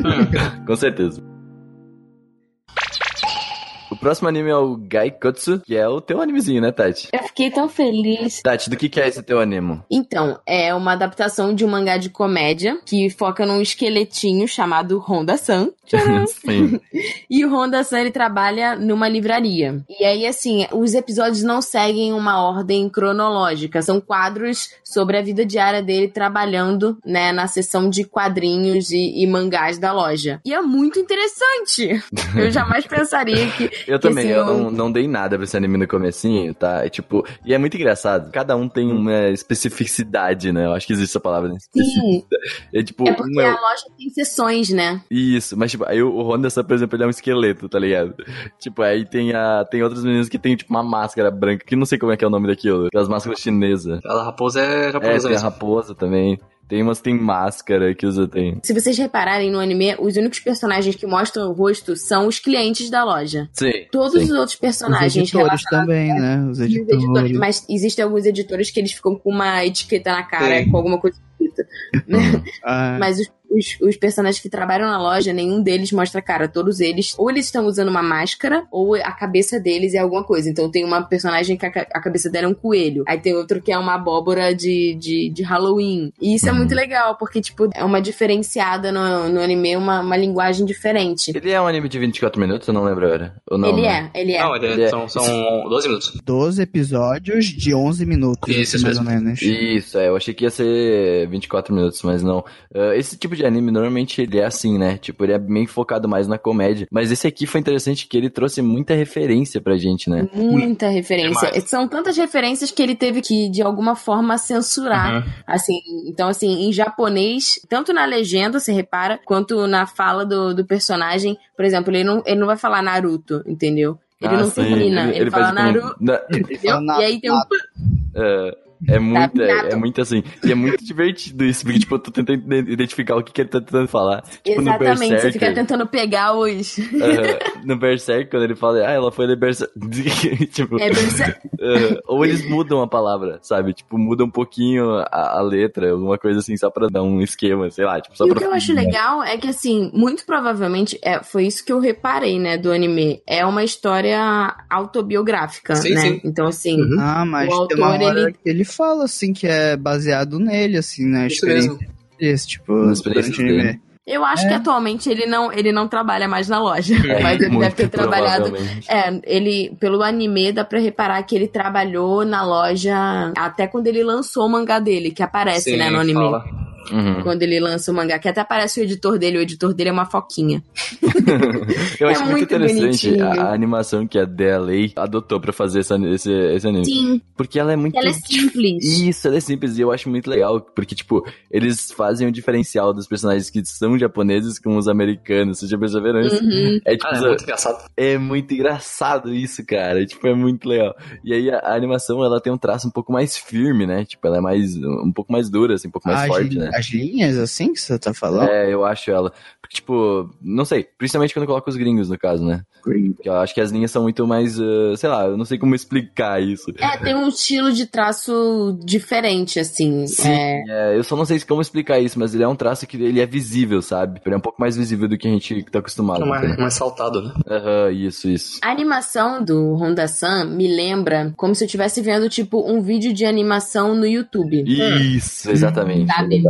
Com certeza. O próximo anime é o Gaikotsu, que é o teu animezinho, né, Tati? Eu fiquei tão feliz. Tati, do que, que é esse teu anime? Então, é uma adaptação de um mangá de comédia que foca num esqueletinho chamado Honda-san. Sim. E o Honda-san, ele trabalha numa livraria. E aí, assim, os episódios não seguem uma ordem cronológica. São quadros sobre a vida diária dele trabalhando, né, na seção de quadrinhos e, e mangás da loja. E é muito interessante. Eu jamais pensaria que... Eu também, eu não, não dei nada pra esse anime no comecinho, tá? É tipo, e é muito engraçado. Cada um tem uma especificidade, né? Eu acho que existe essa palavra, né? Sim, É tipo, é porque um é a loja tem sessões, né? Isso, mas tipo, aí o Honda, por exemplo, ele é um esqueleto, tá ligado? Tipo, aí tem a tem outras meninas que tem tipo uma máscara branca, que não sei como é que é o nome daquilo, das máscaras chinesas. A raposa é É, japonesa tem a raposa também. Tem umas que tem máscara que usa tem. Se vocês repararem no anime, os únicos personagens que mostram o rosto são os clientes da loja. Sim. Todos sim. os outros Os personagens editores relacionados também, né? Os editores. editores. Mas existem alguns editores que eles ficam com uma etiqueta na cara, Sim. com alguma coisa escrita. Ah, Mas os, os, os personagens que trabalham na loja, nenhum deles mostra a cara. Todos eles, ou eles estão usando uma máscara, ou a cabeça deles é alguma coisa. Então tem uma personagem que a, a cabeça dela é um coelho. Aí tem outro que é uma abóbora de, de, de Halloween. E isso é Uhum. muito legal, porque, tipo, é uma diferenciada no, no anime, uma, uma linguagem diferente. Ele é um anime de 24 minutos, eu não lembro agora. Ou não, ele né? é, ele é. Não, ele é- Ele é- São, são 12 minutos. 12 episódios de 11 minutos, Isso, mais isso ou menos. Isso, é, eu achei que ia ser 24 minutos, mas não. Ah, esse tipo de anime, normalmente, ele é assim, né? Tipo, ele é bem focado mais na comédia. Mas esse aqui foi interessante que ele trouxe muita referência pra gente, né? Muita referência. Demais. São tantas referências que ele teve que, de alguma forma, censurar. Uhum. Assim, então, assim, em japonês, tanto na legenda, você repara, quanto na fala do, do personagem. Por exemplo, ele não, ele não vai falar Naruto, entendeu? Ele Ah, não sim, termina. Ele, fala faz tipo um- Naruto, na- fala E aí tem um. É, é muito, é, é muito assim. E é muito divertido isso, porque, tipo, eu tô tentando ide- identificar o que, que ele tá tentando falar. Tipo, no Exatamente, você Berserker. fica tentando pegar os. aham, no Berserk, quando ele fala, ah, ela foi de Berserk. tipo, É, berse- aham, ou eles mudam a palavra, sabe? Tipo, mudam um pouquinho a, a letra, alguma coisa assim, só pra dar um esquema, sei lá, tipo, só E o pra. que eu acho legal é que, assim, muito provavelmente, é, foi isso que eu reparei, né, do anime. É uma história autobiográfica, Sim, né? sim. Então, assim, Uhum. Ah, mas O tem uma autor, hora ele- que ele fala, assim, que é baseado nele, assim, na Isso experiência mesmo. desse, tipo, anime. dele. eu acho É. que atualmente ele não, ele não trabalha mais na loja. Mas ele deve ter trabalhado. É, ele, pelo anime, dá pra reparar que ele trabalhou na loja até quando ele lançou o mangá dele, que aparece, Sim, né, no anime. fala. Uhum. Quando ele lança o mangá, que até aparece o editor dele, o editor dele é uma foquinha. Eu É acho muito, interessante bonitinho. a, a animação que a Lei adotou pra fazer essa, esse, esse anime. Sim, Porque ela é muito. ela é simples. Isso, ela é simples e eu acho muito legal, porque, tipo, eles fazem o diferencial dos personagens que são japoneses com os americanos, vocês já perceberam isso? Uhum. É tipo, Ah, é muito engraçado. é muito engraçado isso, cara, tipo, é muito legal. E aí a, a animação, ela tem um traço um pouco mais firme, né, tipo, ela é mais, um pouco mais dura, assim, um pouco mais a, forte, agili- né? As linhas, assim, que você tá falando? É, eu acho ela. Porque, tipo, não sei, principalmente quando coloca os gringos, no caso, né? Porque eu acho que as linhas são muito mais, uh, sei lá, eu não sei como explicar isso. É, tem um estilo de traço diferente, assim. Sim, É, é, eu só não sei como explicar isso, mas ele é um traço que ele é visível, sabe? Ele é um pouco mais visível do que a gente tá acostumado. mais, entendeu? mais saltado, né? Aham, isso, isso. A animação do Honda-san me lembra como se eu estivesse vendo, tipo, um vídeo de animação no YouTube. Isso, exatamente. Sabe?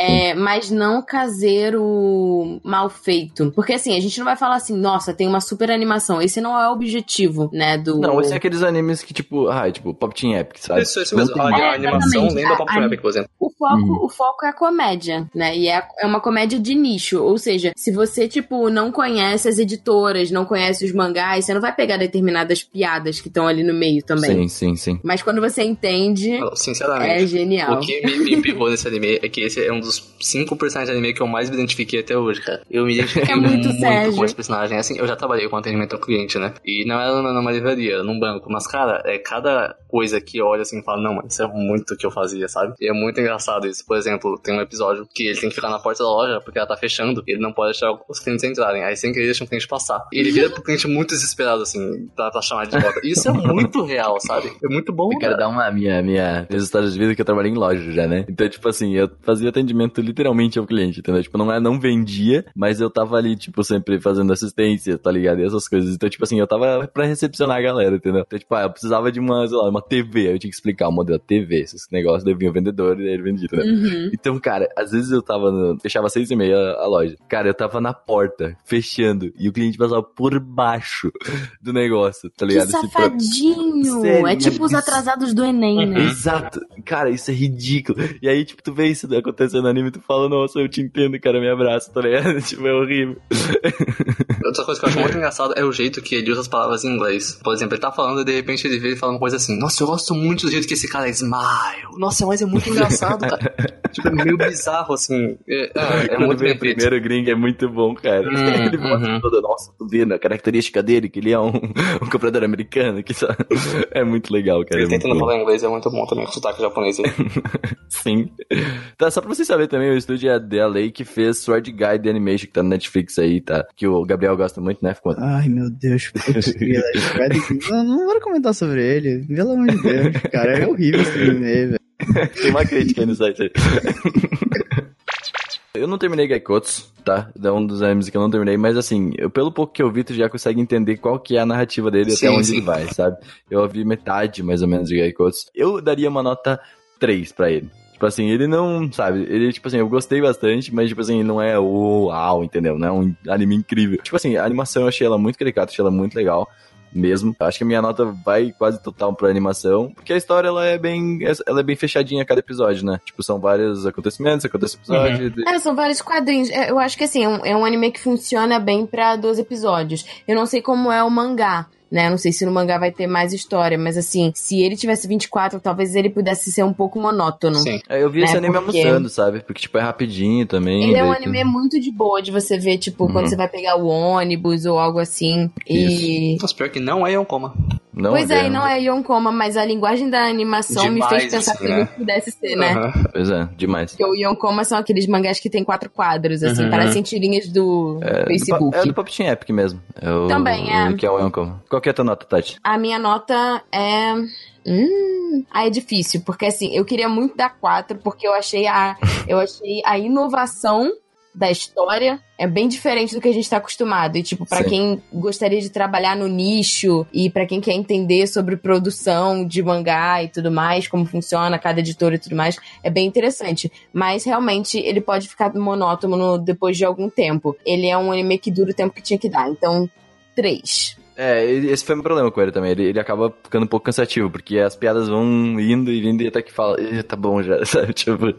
É, mas não caseiro mal feito. Porque assim, a gente não vai falar assim, nossa, tem uma super animação. Esse não é o objetivo, né? Do. Não, esse é aqueles animes que, tipo, ah, tipo Pop Team Epic, sabe? Isso, isso mesmo. tem- A, a É, animação lembra Pop a- Epic, por exemplo. O foco, Uhum. o foco é a comédia, né? E é, é uma comédia de nicho. Ou seja, se você, tipo, não conhece as editoras, não conhece os mangás, você não vai pegar determinadas piadas que estão ali no meio também. Sim, sim, sim. Mas quando você entende, Não, é Sinceramente. genial. O que me, me pegou nesse anime é que esse é um dos 5% de anime que eu mais me identifiquei até hoje, cara. Eu me identifiquei É muito Sérgio. com esse personagem. Assim, eu já trabalhei com atendimento ao cliente, né? E não era numa, numa livraria, era num banco. Mas, cara, é cada coisa que eu olho assim e falo, não, mano, isso é muito o que eu fazia, sabe? E é muito engraçado isso. Por exemplo, tem um episódio que ele tem que ficar na porta da loja porque ela tá fechando. E ele não pode deixar os clientes entrarem. Aí sem querer deixa o cliente passar. E ele vira pro cliente muito desesperado, assim, pra, pra chamar ele de volta. Isso é muito real, sabe? É muito bom, Eu quero cara. dar uma minha, minha, minhas histórias de vida que eu trabalhei em loja já, né? Então, tipo assim, eu fazia atendimento literalmente ao cliente, entendeu? Tipo, não, é, não vendia, mas eu tava ali, tipo, sempre fazendo assistência, tá ligado? E essas coisas. Então, tipo assim, eu tava pra recepcionar a galera, entendeu? Então, tipo, ah, eu precisava de uma, sei lá, uma TV. Aí eu tinha que explicar o modelo da TV, esses negócios, daí vinha o vendedor e ele vendia, entendeu? Uhum. Então, cara, às vezes eu tava no... Fechava às seis e meia a loja. Cara, eu tava na porta, fechando, e o cliente passava por baixo do negócio, tá Que ligado? Pra- safadinho! Sério, é tipo os atrasados do Enem, né? Exato. Cara, isso é ridículo. E aí, tipo, tu vê isso acontecendo no anime e tu fala, nossa, eu te entendo, cara, me abraça, tá ligado? tipo, é horrível. Outra coisa que eu acho muito engraçado é o jeito que ele usa as palavras em inglês. Por exemplo, ele tá falando e de repente ele vê ele fala uma coisa assim: Nossa, eu gosto muito do jeito que esse cara é smile. Nossa, mas é muito engraçado, cara. tipo, é meio bizarro, assim. É, é, é muito bem o primeiro gringo é muito bom, cara. Hum, ele mostra uhum. toda, nossa, tu vendo a característica dele, que ele é um, um comprador americano, que só... é muito legal, cara. Ele é tentando falar inglês é muito bom também, com sotaque japonês. aí. Sim. Tá, só pra vocês saberem também, o estúdio é The LA que fez Sword Guide Animation, que tá no Netflix aí, tá? Que o Gabriel gosta muito, né? Ficou... Ai, meu Deus, putz, não, não vou comentar sobre ele. Pelo amor de Deus, cara. É horrível esse anime, velho. Tem uma crítica aí no site aí. Eu não terminei Gaikotsu, tá? É um dos animes que eu não terminei, mas assim, eu, pelo pouco que eu vi, tu já consegue entender qual que é a narrativa dele Sim, até onde sim. ele vai, sabe? Eu vi metade, mais ou menos, de Gaikotsu. Eu daria uma nota 3 pra ele. Tipo assim, ele não, sabe, ele, tipo assim, eu gostei bastante, mas, tipo assim, ele não é o uau, entendeu? Não é um anime incrível. Tipo assim, a animação eu achei ela muito caricata, achei ela muito legal mesmo. Acho que a minha nota vai quase total pra animação, porque a história ela é bem, ela é bem fechadinha a cada episódio, né? Tipo, são vários acontecimentos, acontece episódio. É, são vários quadrinhos. É, Eu acho que assim, é um, é um anime que funciona bem pra 12 episódios. Eu não sei como é o mangá. Né, eu não sei se no mangá vai ter mais história, mas assim, se ele tivesse 24, talvez ele pudesse ser um pouco monótono. Sim. É, eu vi esse né, anime porque- almoçando, sabe? Porque, tipo, é rapidinho também. Ele é um anime muito de boa de você ver, tipo, Uhum. quando você vai pegar o ônibus ou algo assim. E. Nossa, pior que não é Yonkoma. Não, pois é, é, não é Yonkoma, mas a linguagem da animação me Demais, fez pensar que né? pudesse ser, né? Aham. Pois é, demais. Porque o Yonkoma são aqueles mangás que tem quatro quadros, assim, Uhum. parecem tirinhas do É, Facebook. Do, é do Pop Team Epic mesmo. É o, Também é. o Que é o Yonkoma. Qual que é a tua nota, Tati? A minha nota é. Hum, ah, é difícil, porque assim, eu queria muito dar quatro, porque eu achei a, eu achei a inovação da história é bem diferente do que a gente tá acostumado. E, tipo, Sim. quem gostaria de trabalhar no nicho e pra quem quer entender sobre produção de mangá e tudo mais, como funciona cada editora e tudo mais, é bem interessante. Mas realmente ele pode ficar monótono no- depois de algum tempo. Ele é um anime que dura o tempo que tinha que dar. Então, três. É, esse foi meu problema com ele também. Ele, ele acaba ficando um pouco cansativo, porque as piadas vão indo e vindo e até que fala, "Ih, tá bom já, sabe? Tipo,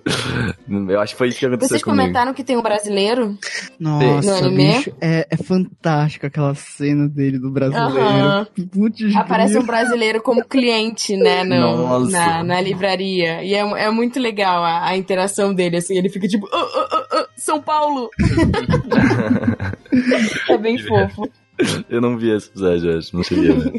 eu acho que foi isso que aconteceu Vocês comigo. comentaram que tem um brasileiro? Nossa, No anime? bicho, é, é fantástico aquela cena dele do brasileiro. Aham. Putz, Aparece um brasileiro como cliente, né, no- Nossa. na, na livraria. E é, é muito legal a, a interação dele, assim, ele fica tipo, "Ah, ah, ah, ah, São Paulo! é bem fofo. Eu não vi esse episódio, eu acho, não cheguei, né?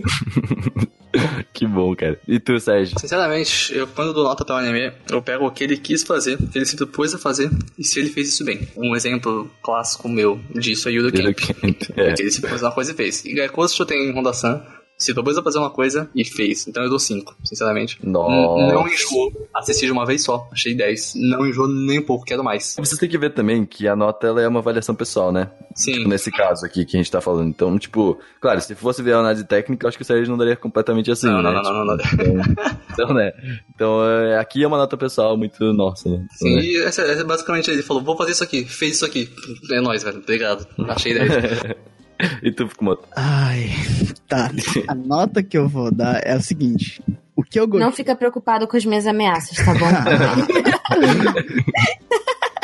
que bom, cara. E tu, Sérgio? Sinceramente, eu quando dou nota para um anime, eu pego o que ele quis fazer, o que ele se propôs a fazer, e se ele fez isso bem. Um exemplo clássico meu disso é Yudo Camp. É. Que ele se propôs uma coisa e fez. E Gaikoso tem Honda-san, se propôs a fazer uma coisa e fez. Então eu dou 5, sinceramente. Nossa. Não enjoou. Assisti de uma vez só. Achei 10. Não enjoou nem um pouco, quero mais. Vocês têm que ver também que a nota ela é uma avaliação pessoal, né? Sim. Nesse caso aqui que a gente tá falando. Então, tipo, claro, se fosse ver a análise técnica, eu acho que o Sérgio não daria completamente assim, Não, né? não, não, não, não, não. Então, então, né? Então, é, aqui é uma nota pessoal muito nossa, né? Então, Sim, né? e essa, essa basicamente ele falou, vou fazer isso aqui, fez isso aqui. É nóis, velho. Obrigado. Achei 10. E tu, Fukumoto? Ai, tá. A nota que eu vou dar é o seguinte. O que eu gostei. Não fica preocupado com as minhas ameaças, tá bom?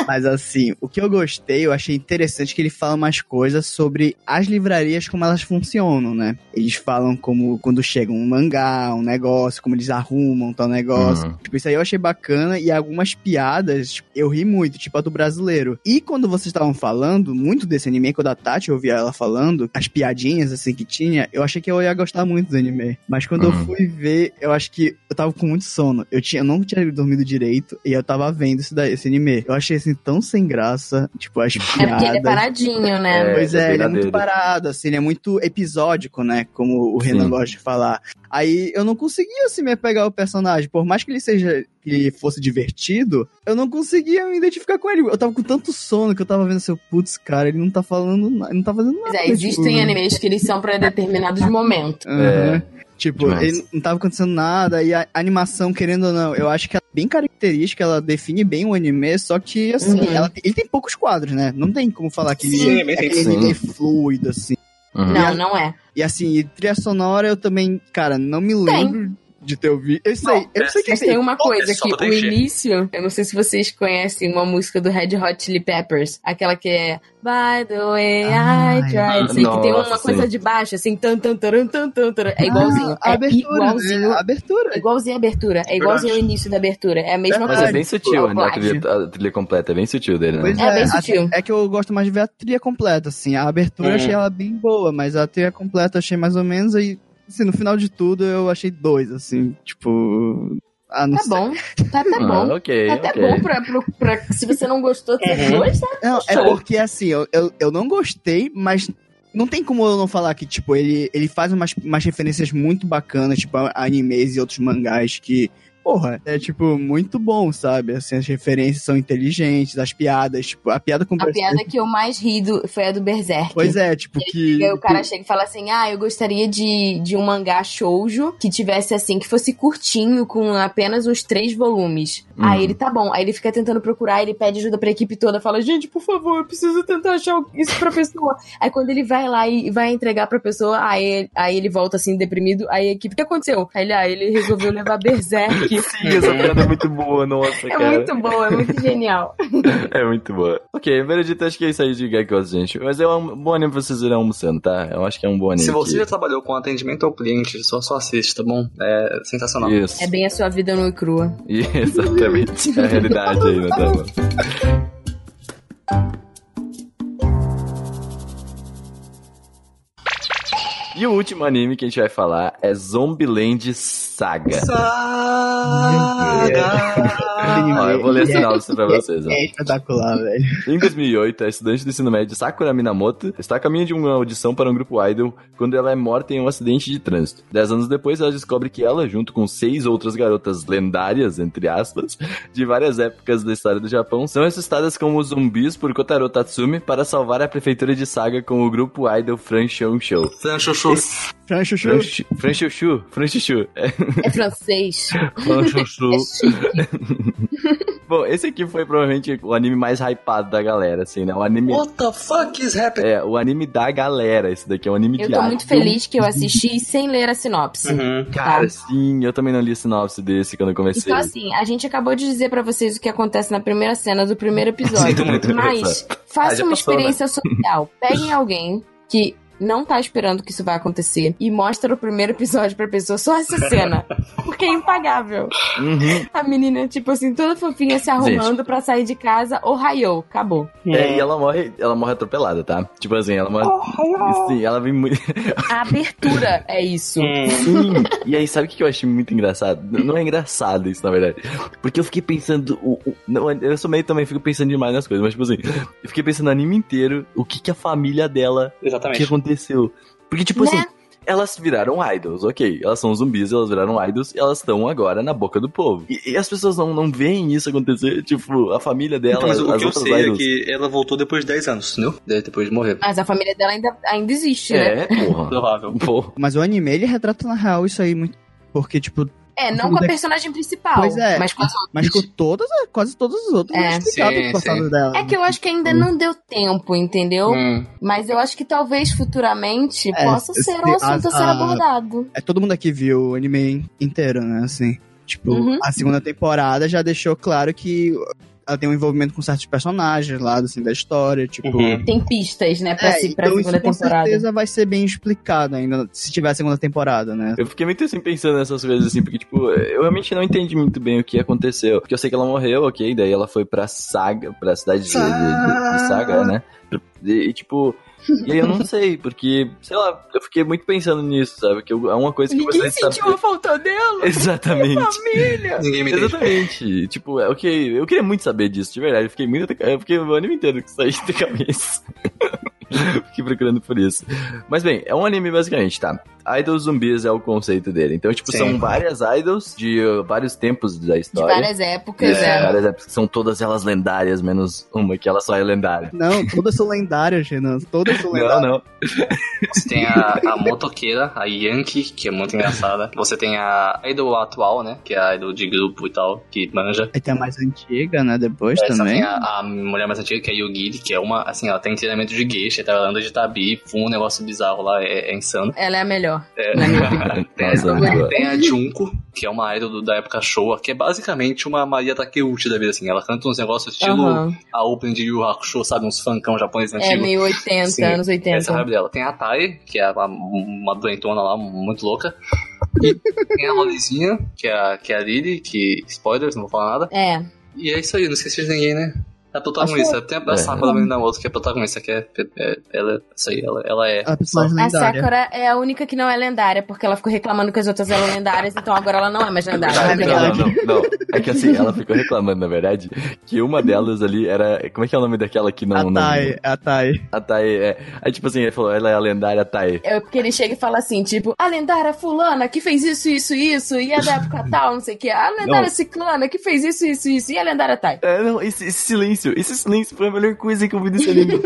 Mas assim, o que eu gostei, eu achei interessante que ele fala umas coisas sobre as livrarias, como elas funcionam, né? Eles falam como quando chega um mangá, um negócio, como eles arrumam tal negócio. Uhum. Tipo, isso aí eu achei bacana e algumas piadas, tipo, eu ri muito, tipo a do brasileiro. E quando vocês estavam falando, muito desse anime, quando a Tati eu ouvia ela falando, as piadinhas assim que tinha, eu achei que eu ia gostar muito do anime. Mas quando eu Uhum. fui ver, eu acho que eu tava com muito sono. Eu, tinha, eu não tinha dormido direito e eu tava vendo esse, da- esse anime. Eu achei assim tão sem graça, tipo, as É porque ele é paradinho, né? É, Pois é é, ele é muito dele. parado, assim, ele é muito episódico, né? Como o Renan Sim. gosta de falar. Aí eu não conseguia, assim, me apegar ao personagem. Por mais que ele seja, que ele fosse divertido, eu não conseguia me identificar com ele. Eu tava com tanto sono que eu tava vendo assim, putz, cara, ele não tá falando nada, ele não tá fazendo nada. Mas é, existem tipo... animes que eles são pra determinados momentos. Aham. Tipo, Demais. ele não tava acontecendo nada, e a animação, querendo ou não, eu acho que ela é bem característica, ela define bem o anime, só que, assim, Uhum. ela tem- ele tem poucos quadros, né? Não tem como falar que Sim, ele é é aquele anime fluido, assim. Uhum. Não, não é. E assim, e trilha sonora eu também, cara, não me lembro de ter ouvido. Eu sei, Não, eu sei que Mas tem uma coisa só que o início, eu não sei se vocês conhecem uma música do Red Hot Chili Peppers, aquela que é By the way I Ai, tried, sei que tem uma coisa de baixo, assim, tan tan taran, tan tan taran. é igualzinho, Ah, é abertura, igualzinho? A abertura. é igualzinho a abertura, é igualzinho o início da abertura, é a mesma Mas coisa. é bem sutil, né? A trilha, a trilha completa é bem sutil dele, né? Pois É bem a- sutil. É que eu gosto mais de ver a trilha completa, assim. A abertura eu achei ela bem boa, mas a trilha completa eu achei mais ou menos aí. Assim, no final de tudo eu achei dois, assim, tipo. Ah, não Tá sei. bom, tá, tá Ah, bom. ok, Tá até ok. bom pra, pra, pra- Se você não gostou, você Uhum. gosta. Não, é porque assim, eu, eu, eu não gostei, mas não tem como eu não falar que, tipo, ele, ele faz umas, umas referências muito bacanas, tipo, a animes e outros mangás que. Porra, é tipo muito bom, sabe? Assim, as referências são inteligentes, as piadas, tipo, a piada com A piada que eu mais ri do, foi a do Berserk. Pois é, tipo, que. Aí o cara chega e fala assim: Ah, eu gostaria de, de um mangá shoujo que tivesse assim, que fosse curtinho, com apenas uns três volumes. Uhum. Aí ele tá bom. Aí ele fica tentando procurar, ele pede ajuda pra equipe toda, fala: Gente, por favor, eu preciso tentar achar isso pra pessoa. aí quando ele vai lá e vai entregar pra pessoa, aí, aí ele volta assim, deprimido. Aí a equipe, o que aconteceu? Aí ele, ah, ele resolveu levar Berserk. Sim, essa piada é muito boa, nossa, É cara. muito boa, é muito genial. É muito boa. Ok, veredito, acho que é isso aí de Gekos, gente. Mas é um bom anime pra vocês irem almoçando, tá? Eu acho que é um bom anime. Se você que- já trabalhou com atendimento ao cliente, só, só assiste, tá bom? É sensacional. Isso. É bem a sua vida nua e crua. Exatamente. É a realidade aí, né, tela. E o último anime que a gente vai falar é Zombieland Saga. Ó, eu vou ler a sinopse pra vocês. Ó. É espetacular, velho. Em 2008, a estudante do ensino médio Sakura Minamoto está a caminho de uma audição para um grupo idol quando ela é morta em um acidente de trânsito. Dez anos depois, ela descobre que ela, junto com seis outras garotas lendárias, entre aspas, de várias épocas da história do Japão, são assustadas como zumbis por Kotaro Tatsumi para salvar a prefeitura de Saga com o grupo idol Fran Shou Show. Fran Chuchu. Fran Chuchu. Fran Ch- Fran Chuchu, Fran Chuchu. É, É francês. Fran Chuchu. É. Bom, esse aqui foi provavelmente o anime mais hypado da galera, assim, né? O anime... What the fuck is happening? É, o anime da galera. Esse daqui é um anime Eu de tô arte. muito feliz que eu assisti sem ler a sinopse. Uhum. Cara, Tá. sim, eu também não li a sinopse desse quando eu comecei. Então, assim, a gente acabou de dizer pra vocês o que acontece na primeira cena do primeiro episódio. Sinto muito. Mas Ah, faça já uma passou, experiência social. Peguem alguém que não tá esperando que isso vai acontecer e mostra o primeiro episódio pra pessoa só essa cena. porque é impagável. Uhum. A menina, tipo assim, toda fofinha se arrumando pra sair de casa, o raiou, acabou. É, e ela morre, ela morre atropelada, tá? Tipo assim, ela morre. Sim, ela vem muito. A abertura é isso. Sim. E aí, sabe o que eu achei muito engraçado? Não é engraçado isso, na verdade. Porque eu fiquei pensando. O, o- não, eu sou meio também, fico pensando demais nas coisas, mas tipo assim, eu fiquei pensando no anime inteiro o que, que a família dela. O que Exatamente. Aconteceu. Porque, tipo Né? assim. Elas viraram idols, ok. Elas são zumbis, elas viraram idols e elas estão agora na boca do povo. E, e as pessoas não, não veem isso acontecer. Tipo, a família dela, Então, mas o as que eu outras sei é idols. que ela voltou depois de 10 anos, entendeu? De- Depois de morrer. Mas a família dela ainda, ainda existe, né? É, porra. Provável. Pô, Mas o anime, ele retrata na real isso aí muito. Porque, tipo, É, não com a personagem principal. Pois é. Mas com as outras. mas com todas, quase todos os outros É, sim, sim. dela. É que eu acho que ainda não deu tempo, entendeu? Hum. Mas eu acho que talvez futuramente É, possa se- ser um assunto a ser a- abordado. É, todo mundo aqui viu o anime inteiro, né? Assim. Tipo, Uhum. a segunda temporada já deixou claro que ela tem um envolvimento com certos personagens lá, assim, da história. Tipo. Uhum. Tem pistas, né, pra, É, se, pra então segunda isso com temporada. certeza vai ser bem explicado ainda, se tiver a segunda temporada, né? Eu fiquei muito assim pensando nessas coisas assim, porque, tipo, eu realmente não entendi muito bem o que aconteceu. Porque eu sei que ela morreu, ok, daí ela foi pra Saga, pra cidade de, de- de- de Saga, né? E, e, tipo. E aí eu não sei, porque, sei lá, eu fiquei muito pensando nisso, sabe? Que eu- é uma coisa que eu Ninguém de sentiu saber. a falta dela. Exatamente. Família. Ninguém me deixa. Exatamente. Tipo, é, ok, eu queria muito saber disso, de verdade. Eu fiquei muito. Eu fiquei o anime inteiro com isso aí da cabeça. fiquei procurando por isso. Mas bem, é um anime basicamente, tá? Idols zumbis é o conceito dele. Então, tipo, Sim. são várias idols de uh, vários tempos da De história. várias épocas, É, é. várias épocas, são todas elas lendárias, menos uma que ela só é lendária. Não, todas são lendárias, Renan. Todas são Não, lendárias. não. Você tem a, a motoqueira, a Yankee, que é muito engraçada. Você tem a idol atual, né? Que é a idol de grupo e tal, que manja. Aí tem a mais antiga, né? Depois Essa também. tem a, a mulher mais antiga, que é a Yugiri, que é uma, assim, ela tem treinamento de geisha, tá? Ela anda de tabi, um negócio bizarro lá, é, é insano. Ela é a melhor. É. Na minha opinião. Tem, Nossa, a Junko, que é uma idol do- da época Showa, que é basicamente uma Maria Takeuchi da vida, assim. Ela canta uns negócios estilo Aham. a open de Yu Hakusho, sabe? Uns funkão japonês É antigos. meio 80, Sim, anos 80. Essa é a vibe dela. Tem a Tai, que é uma, uma doentona lá, muito louca. E tem a Rolizinha, que é, a- que é a Lily, que. Spoilers, não vou falar nada. É. E é isso aí, não esqueci de ninguém, né? A protagonista. Tem a, a É. Sakura também da outra, que é a protagonista, que é. é ela, isso aí, ela, ela é. A A lendária. Sakura é a única que não é lendária, porque ela ficou reclamando que as outras eram lendárias, então agora ela não é mais lendária. É Não, não, não, não. É que assim, ela ficou reclamando, na verdade, que uma delas ali era. Como é que é o nome daquela que não. A não- Tai, a Tai. A Tai, é. Aí, tipo assim, ele falou, ela é a lendária Tai. É porque ele chega e fala assim, tipo, a lendária fulana que fez isso, isso, isso, e é da época tal, não sei o que. A lendária Não. ciclana que fez isso, isso, isso, e a lendária Tai. É, não, esse, esse silêncio, esse silêncio foi a melhor coisa que eu vi desse anime.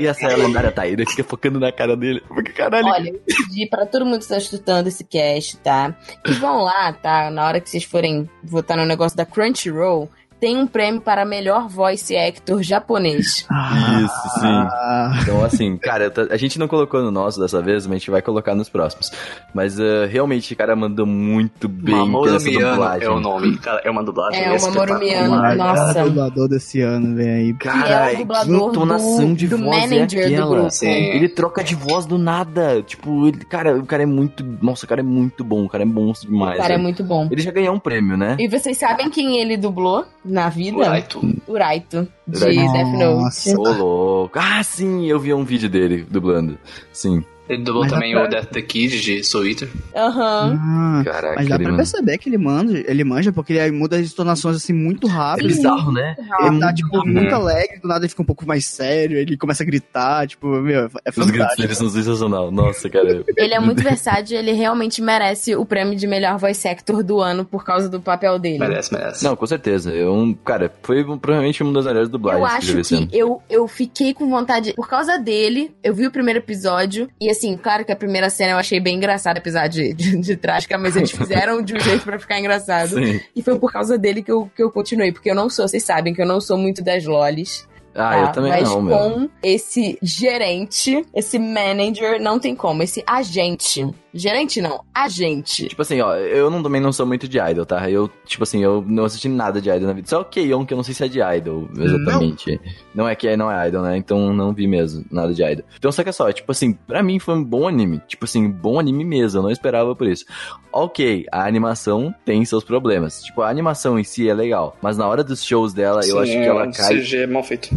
E essa é a lendária Tai, ele fica focando na cara dele. Porque caralho. Olha, eu pedi pra todo mundo que está escutando esse cast, tá? Que vão lá, tá? Na hora que vocês forem votar no negócio da Crunchyroll, tem um prêmio para melhor voice actor japonês. Isso, sim. Ah, Então, assim, cara, tá- a gente não colocou no nosso dessa vez, mas a gente vai colocar nos próximos. Mas uh, realmente, o cara mandou muito bem Mamoru essa Miyano dublagem. é o nome. Cara, é uma dublagem. É, o. Mamoru Miyano, o nossa. melhor dublador desse ano, vem aí. É Cara, o dublador que entonação do, de do voz manager é do aquela? grupo. Sim. Ele troca de voz do nada. Tipo, ele, cara, o cara é muito. Nossa, o cara é muito bom. O cara é monstro demais. O cara é velho. muito bom. Ele já ganhou um prêmio, né? E vocês sabem quem ele dublou na vida? O Raito. O Raito, de Raito. Death Nossa. Note. Ô, louco. Ah, sim, eu vi um vídeo dele dublando. Sim. Ele dublou Mas também dá o pra- Death the Kid de Soul Eater. Aham. Ah, Caraca, mas dá pra manda- perceber que ele manja, ele manja, porque ele muda as entonações assim muito É rápido. bizarro, né? Ele tá, tipo, rápido. muito alegre, do nada ele fica um pouco mais sério, ele começa a gritar, tipo, meu, é Os gritos fantástico. dele são sensacional. Nossa, cara. Ele é muito versátil, ele realmente merece o prêmio de melhor voice actor do ano por causa do papel dele. Merece, merece. Não, com certeza. Eu, cara, foi provavelmente uma das melhores dublagens Eu que eu acho já vi esse ano. que eu, eu fiquei com vontade. Por causa dele, eu vi o primeiro episódio. E assim, claro que a primeira cena eu achei bem engraçada, apesar de, de, de trágica, mas eles fizeram de um jeito pra ficar engraçado. Sim. E foi por causa dele que eu, que eu continuei. Porque eu não sou, vocês sabem que eu não sou muito das lolis. Ah, tá? eu também mas não, meu. com esse gerente, esse manager, não tem como. Esse agente Gerente não, a gente. Tipo assim, ó, eu não, também não sou muito de idol, tá? Eu, tipo assim, eu não assisti nada de idol na vida. Só o Keion, que eu não sei se é de idol, exatamente. Não, não é que é, não é idol, né? Então não vi mesmo nada de idol. Então só que é só, tipo assim, pra mim foi um bom anime. Tipo assim, bom anime mesmo, eu não esperava por isso. Ok, a animação tem seus problemas. Tipo, a animação em si é legal, mas na hora dos shows dela, eu Sim, acho que ela o cai CG é mal feito.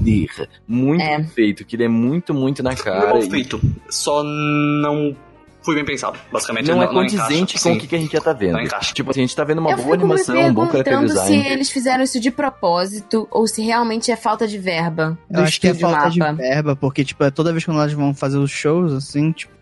Muito É. feito, que ele é muito, muito na Não é cara. mal e feito. Só não foi bem pensado. Basicamente, Não, não, é condizente encaixa. com o que, que a gente já tá vendo. Não encaixa. Tipo assim, a gente tá vendo uma eu boa animação, um bom character perguntando se design. eles fizeram isso de propósito ou se realmente é falta de verba do Eu acho que é falta de mapa. verba, porque, tipo, é toda vez que elas vão fazer os shows, assim, tipo.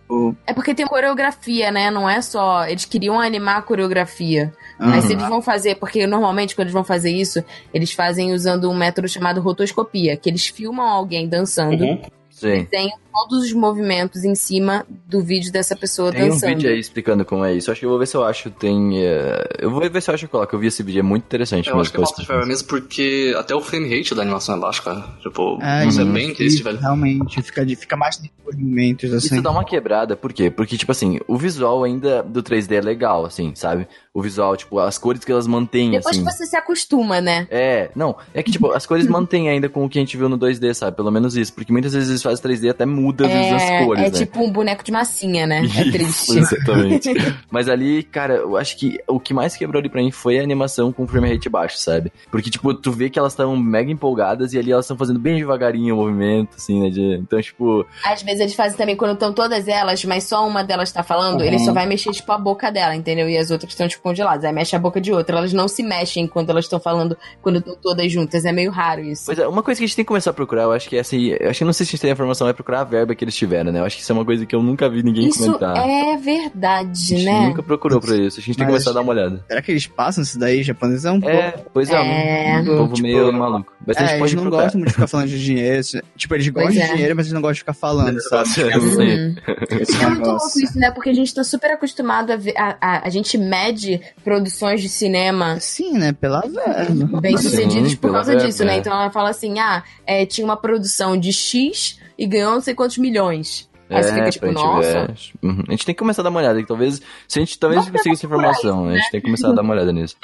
É porque tem coreografia, né? Não é só. Eles queriam animar a coreografia. Mas se aham. eles vão fazer, porque normalmente quando eles vão fazer isso, eles fazem usando um método chamado rotoscopia, que eles filmam alguém dançando, Uhum. Sim. desenham todos os movimentos em cima do vídeo dessa pessoa Tem um dançando. vídeo aí explicando como é isso. Acho que eu vou ver se eu acho. Tem. eh, Eu vou ver se eu acho que eu coloco. Eu vi esse vídeo, é muito interessante. Eu acho que é falta de mesmo porque até o frame rate da animação é baixo, cara. Tipo, É, não sei uhum. bem eles tiveram. Realmente, fica, de- fica mais de dois momentos, assim. Isso dá uma quebrada, por quê? Porque, tipo assim, o visual ainda do 3D é legal, assim, sabe? O visual, tipo, as cores que elas mantêm, Depois assim. que você se acostuma, né? É, não, é que, tipo, as cores mantêm ainda com o que a gente viu no 2D, sabe? Pelo menos isso. Porque muitas vezes eles fazem 3D até muda às vezes as É, cores, é né? tipo um boneco de massinha, né? É Isso, triste. Exatamente. Mas ali, cara, eu acho que o que mais quebrou ali pra mim foi a animação com frame rate baixo, sabe? Porque, tipo, tu vê que elas estavam mega empolgadas e ali elas estão fazendo bem devagarinho o movimento, assim, né? de- Então, tipo, Às vezes eles fazem também quando estão todas elas, mas só uma delas tá falando, Uhum. ele só vai mexer, tipo, a boca dela, entendeu? E as outras estão, tipo, congeladas. Aí mexe a boca de outra. Elas não se mexem quando elas estão falando, quando estão todas juntas. É meio raro isso. Pois é, uma coisa que a gente tem que começar a procurar, eu acho que é assim, eu acho que não sei se a gente tem a informação, é procurar a verba que eles tiveram, né? Eu acho que isso é uma coisa que eu nunca vi ninguém Isso comentar. é a verdade, gente né? nunca procurou pra isso, a gente tem que Mas- começar a dar uma olhada. Será que eles passam isso daí, japonesão? É, pois é, É. um povo Tipo, meio maluco. Mas a gente É, pode eles não procurar. gostam muito de ficar falando de dinheiro. Tipo, eles Pois gostam é. de dinheiro, mas eles não gostam de ficar falando, sabe? Esse É muito louco negócio. isso, né? Porque a gente tá super acostumado a ver. A, a, a gente mede produções de cinema Sim, né? Pela verba. bem sucedidos por causa verba, disso, né? é. Então ela fala assim: ah, é, tinha uma produção de X e ganhou não sei quantos milhões. Aí você fica tipo, É, nossa. ver. Uhum. A gente tem que começar a dar uma olhada, que talvez, se a gente talvez Vamos consiga essa informação, né? a gente tem que começar a dar uma olhada nisso.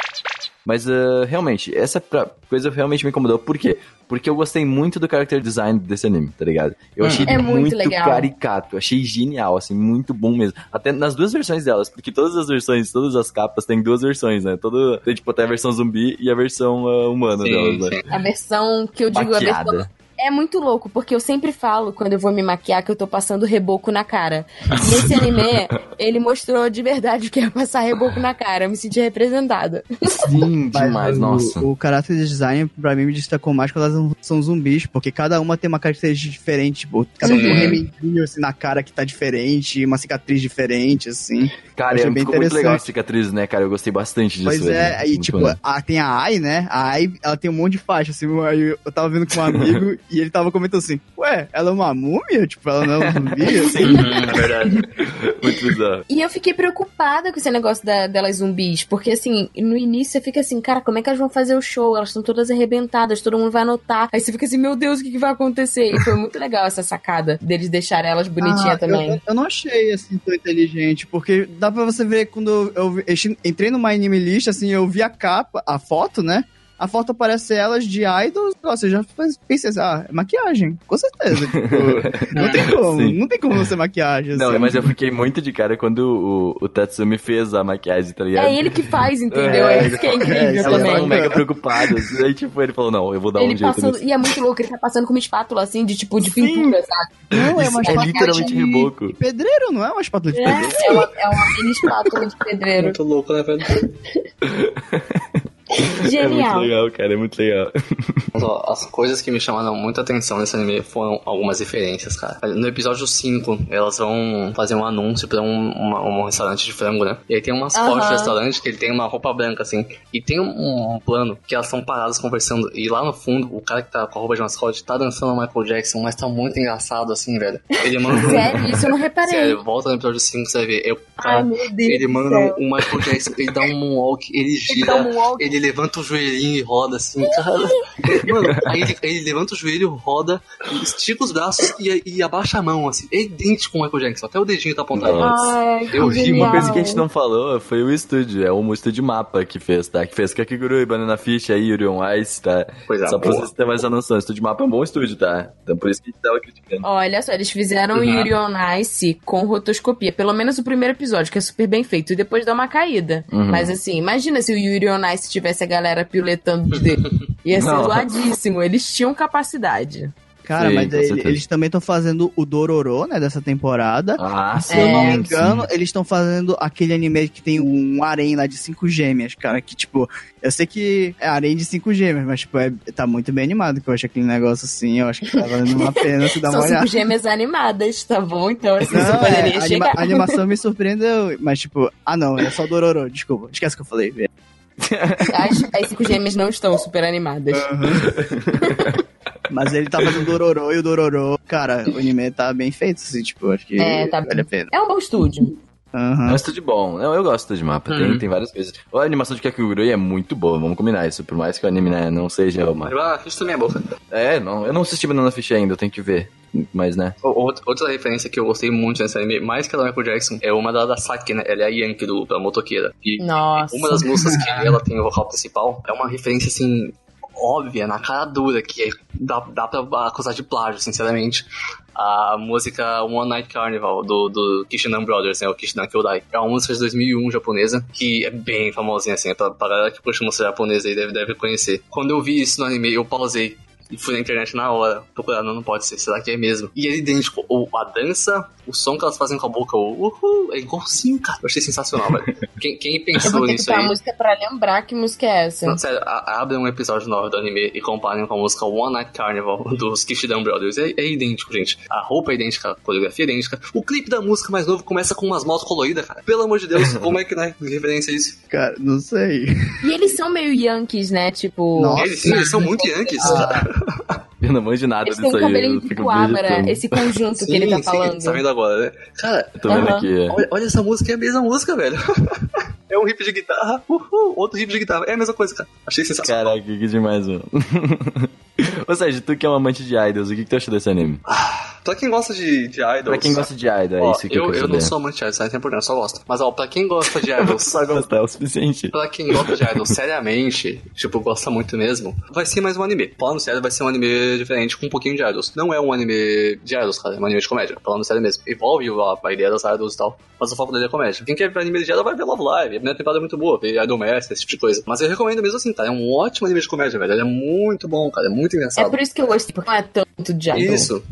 Mas, ah, realmente, essa pra- coisa realmente me incomodou. Por quê? Porque eu gostei muito do character design desse anime, tá ligado? Eu Hum. achei É muito muito, legal. caricato, achei genial, assim, muito bom mesmo. Até nas duas versões delas, porque todas as versões, todas as capas têm duas versões, né? Todo, tem, tipo, até a versão zumbi e a versão ah, humana Sim, delas, né? A versão que eu digo, a versão. É muito louco, porque eu sempre falo, quando eu vou me maquiar, que eu tô passando reboco na cara. Nesse anime, ele mostrou de verdade o que é passar reboco na cara. Eu me senti representada. Sim, demais, o, nossa. O caráter design, pra mim, me destacou mais quando elas são zumbis, porque cada uma tem uma característica diferente. Tipo, cada um tem um remendinho assim, na cara que tá diferente, uma cicatriz diferente, assim. Cara, é, ficou muito legal as cicatrizes, né, cara? Eu gostei bastante disso. Pois é, aí, Muito tipo, a, tem a Ai, né? A Ai, ela tem um monte de faixa, assim. Aí eu tava vendo com um amigo e ele tava comentando assim: Ué, ela é uma múmia? Tipo, ela não é um zumbi? Assim. Uhum, é verdade. Muito bizarro. E eu fiquei preocupada com esse negócio da- delas zumbis, porque assim, no início você fica assim, cara, como é que elas vão fazer o show? Elas estão todas arrebentadas, todo mundo vai notar. Aí você fica assim, meu Deus, o que, que vai acontecer? E foi muito legal essa sacada deles deixarem elas bonitinhas Ah, também. Eu, eu não achei assim tão inteligente, porque dá pra você ver quando eu, entrei numa anime list, assim, eu vi a capa, a foto, né? A foto aparece elas de idols, eu já pensei assim, ah, é maquiagem, com certeza. tipo, não tem como, Sim. não tem como não ser maquiagem. Não, assim. mas eu fiquei muito de cara quando o, o Tatsumi fez a maquiagem, tá ligado? É ele que faz, entendeu? É, É, isso que é incrível é, Elas também. estavam mega preocupadas. Aí, tipo, ele falou, não, eu vou dar um Ele jeito passando, e é muito louco, ele tá passando com uma espátula assim, de tipo, de Sim. pintura, sabe? Não, é uma é espátula literalmente de reboco. pedreiro, não é uma espátula de É, pedreiro. é uma, é uma mini espátula de pedreiro. Muito louco, né, velho? É muito Genial. legal, cara, é muito legal. Mas, ó, as coisas que me chamaram muita atenção nesse anime foram algumas referências, cara. No episódio 5, elas vão fazer um anúncio pra um, uma- um restaurante de frango, né? E aí tem umas Aham. fotos do restaurante que ele tem uma roupa branca, assim. E tem um, um plano que elas estão paradas conversando. E lá no fundo, o cara que tá com a roupa de mascote tá dançando o Michael Jackson, mas tá muito engraçado, assim, velho. Ele manda. um- Sério, isso eu não reparei. Sério, volta no episódio 5, você vai ver. Eu, cara, Ai, meu Deus. ele manda o Michael Jackson, ele dá um moonwalk, ele Ele gira, dá um walk, ele levanta o joelhinho e roda assim, cara. Mano, aí ele, ele levanta o joelho, roda, estica os braços e, e abaixa a mão, assim. É idêntico com o Michael Jackson, até o dedinho tá apontado. Ai, Eu ri. Uma coisa que a gente não falou foi o estúdio. É o estúdio Mapa que fez, tá? Que fez Kakigurui, Banana Fish, aí Yuri on Ice, tá? Pois é, Só pra vocês terem mais essa noção. O estúdio Mapa é um bom estúdio, tá? Então por isso que a gente tava criticando. Olha só, eles fizeram o Uhum. Yuri on Ice com rotoscopia. Pelo menos o primeiro episódio, que é super bem feito. E depois dá uma caída. Uhum. Mas assim, imagina se o Yuri on Ice tivesse a galera piletando dele. Ia ser Não. zoadíssimo. Eles tinham capacidade. Cara, Sim, mas ele- eles também estão fazendo o Dororo, né, dessa temporada. Ah, Se eu não É, me engano, eles estão fazendo aquele anime que tem um harém lá de cinco gêmeas, cara. Que, tipo, eu sei que é harém de cinco gêmeas, mas, tipo, é, tá muito bem animado. Que eu acho aquele negócio assim, eu acho que tá valendo uma pena se dar São uma cinco olhada. gêmeas animadas, tá bom? Então, assim, você Não, poderia é, a, anima- chegar. a animação me surpreendeu, mas, tipo, ah, não, é só Dororo, desculpa. Esquece o que eu falei. As, as cinco gêmeas não estão super animadas. Mas ele tá fazendo Dororo e o Dororo, cara, o anime tá bem feito, assim, tipo, acho que É, tá vale a pena. É um bom estúdio. É Aham. um estúdio bom. Não, eu gosto estúdio Mapa. Tem, Uhum. tem várias coisas. A animação de Kakigurui é muito boa, vamos combinar isso. Por mais que o anime né, não seja uma... Ah, isso também é boca. É, não, eu não assisti Banana Fish ainda, eu tenho que ver. Mas, né? Outra, outra referência que eu gostei muito nesse anime, mais que a da Michael Jackson, é uma da, da Saki, né? Ela é a Yankee do, da motoqueira. E Nossa. uma das músicas que ela tem o vocal principal é uma referência, assim, óbvia, na cara dura, que é- dá, dá pra acusar de plágio, sinceramente. A música One Night Carnival, do, do Kishinan Brothers, né? O Kishinan Kyodai. É uma música de 2001 japonesa, que é bem famosinha, assim. Pra, pra galera que curte música japonesa aí deve, deve conhecer. Quando eu vi isso no anime, eu pausei e fui na internet na hora, procurar, não, não pode ser, será que é mesmo? E é idêntico, o, a dança, o som que elas fazem com a boca, o uhul, é igualzinho, cara. Eu achei sensacional, velho. Quem, quem Eu pensou vou ter que nisso botar a aí? música pra lembrar que música é essa. Não, sério, a- abrem um episódio novo do anime e comparem com a música One Night Carnival dos Kishidan Brothers. É, é idêntico, gente. A roupa é idêntica, a coreografia é idêntica. O clipe da música mais novo começa com umas motos coloridas, cara. Pelo amor de Deus, como é que não é referência a isso? Cara, não sei. E eles são meio Yankees, né? Tipo. Nossa. Eles, sim, eles são muito Yankees. Eu não manjo nada Eles disso um aí. de coabra, vegetando. esse conjunto que ele tá Sim, falando. Sim, tá vendo agora, né? Cara, Eu tô vendo Aham. aqui. é. olha, olha essa música, é a mesma música, velho. É um riff de guitarra, uhul, outro riff de guitarra. É a mesma coisa, cara. Achei sensacional. Caraca, que demais, mano. Ou seja, tu que é um amante de idols, o que, que tu achou desse anime? Pra quem gosta de, de idols... Pra quem gosta de idol, é isso que eu, eu, eu, não sou amante de idols, isso não tem problema, eu só gosto. Mas, ó, pra quem gosta de idols... Só gostar é o suficiente. Pra quem gosta de idols seriamente, tipo, gosta muito mesmo, vai ser mais um anime. Falando sério, vai ser um anime diferente com um pouquinho de idols. Não é um anime de idols, cara, é um anime de comédia. Falando sério mesmo. Envolve a, a ideia das idols e tal, mas o foco dele é comédia. Quem quer ver anime de idol vai ver Love Live, primeira temporada é muito boa, ver Idol Master, esse tipo de coisa. Mas eu recomendo mesmo assim, tá? É um ótimo anime de comédia, velho. Ele é muito bom, cara, é muito É engraçado. por isso que eu gostei, porque não é tanto de idol. Isso.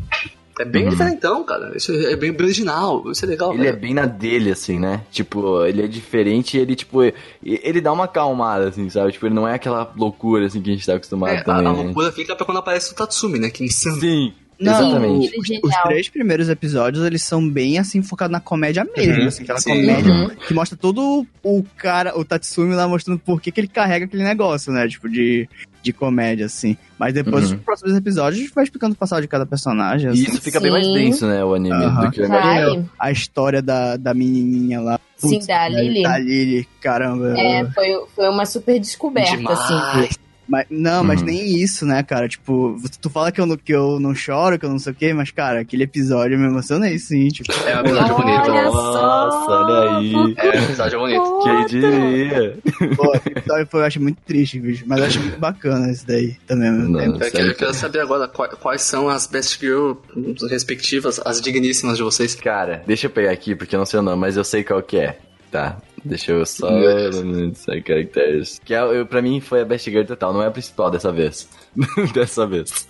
É bem Uhum. diferentão, cara. Isso é bem original. Isso é legal, Ele é velho. bem na dele, assim, né? Tipo, ele é diferente e ele, tipo, ele dá uma acalmada, assim, sabe? Tipo, ele não é aquela loucura, assim, que a gente tá acostumado É, a, também, a né? loucura fica pra quando aparece o Tatsumi, né? Que insano. Sim, Não, exatamente. É Os genial. três primeiros episódios, eles são bem, assim, focados na comédia mesmo, Uhum, assim, aquela sim. comédia Uhum. que mostra todo o cara, o Tatsumi lá mostrando por que, que ele carrega aquele negócio, né, tipo, de, de comédia, assim. Mas depois, Uhum. nos próximos episódios, vai explicando o passado de cada personagem, E assim. isso fica bem mais Sim. denso, né, o anime, do que eu imaginei. Vai. A história da, da menininha lá. Sim, da Lily. Da Lily, caramba. É, foi, foi uma super descoberta, assim. Mas, não, mas Uhum. nem isso, né, cara? Tipo, tu fala que eu, não, que eu não choro, que eu não sei o quê, mas, cara, aquele episódio eu me emocionei, sim, tipo. É um episódio bonito. Olha Nossa, só. olha aí. É um episódio bonito. Quem diria? Pô, aquele episódio foi, eu acho muito triste, bicho. Mas eu acho muito bacana esse daí também. Não, tempo. Eu quero, saber agora qua- quais são as best girl respectivas, as digníssimas de vocês. Cara, deixa eu pegar aqui, porque eu não sei o nome, mas eu sei qual que é. Tá, deixa eu só... Sai caracteres. Que é, eu, pra mim foi a Best Girl total, não é a principal dessa vez. dessa vez.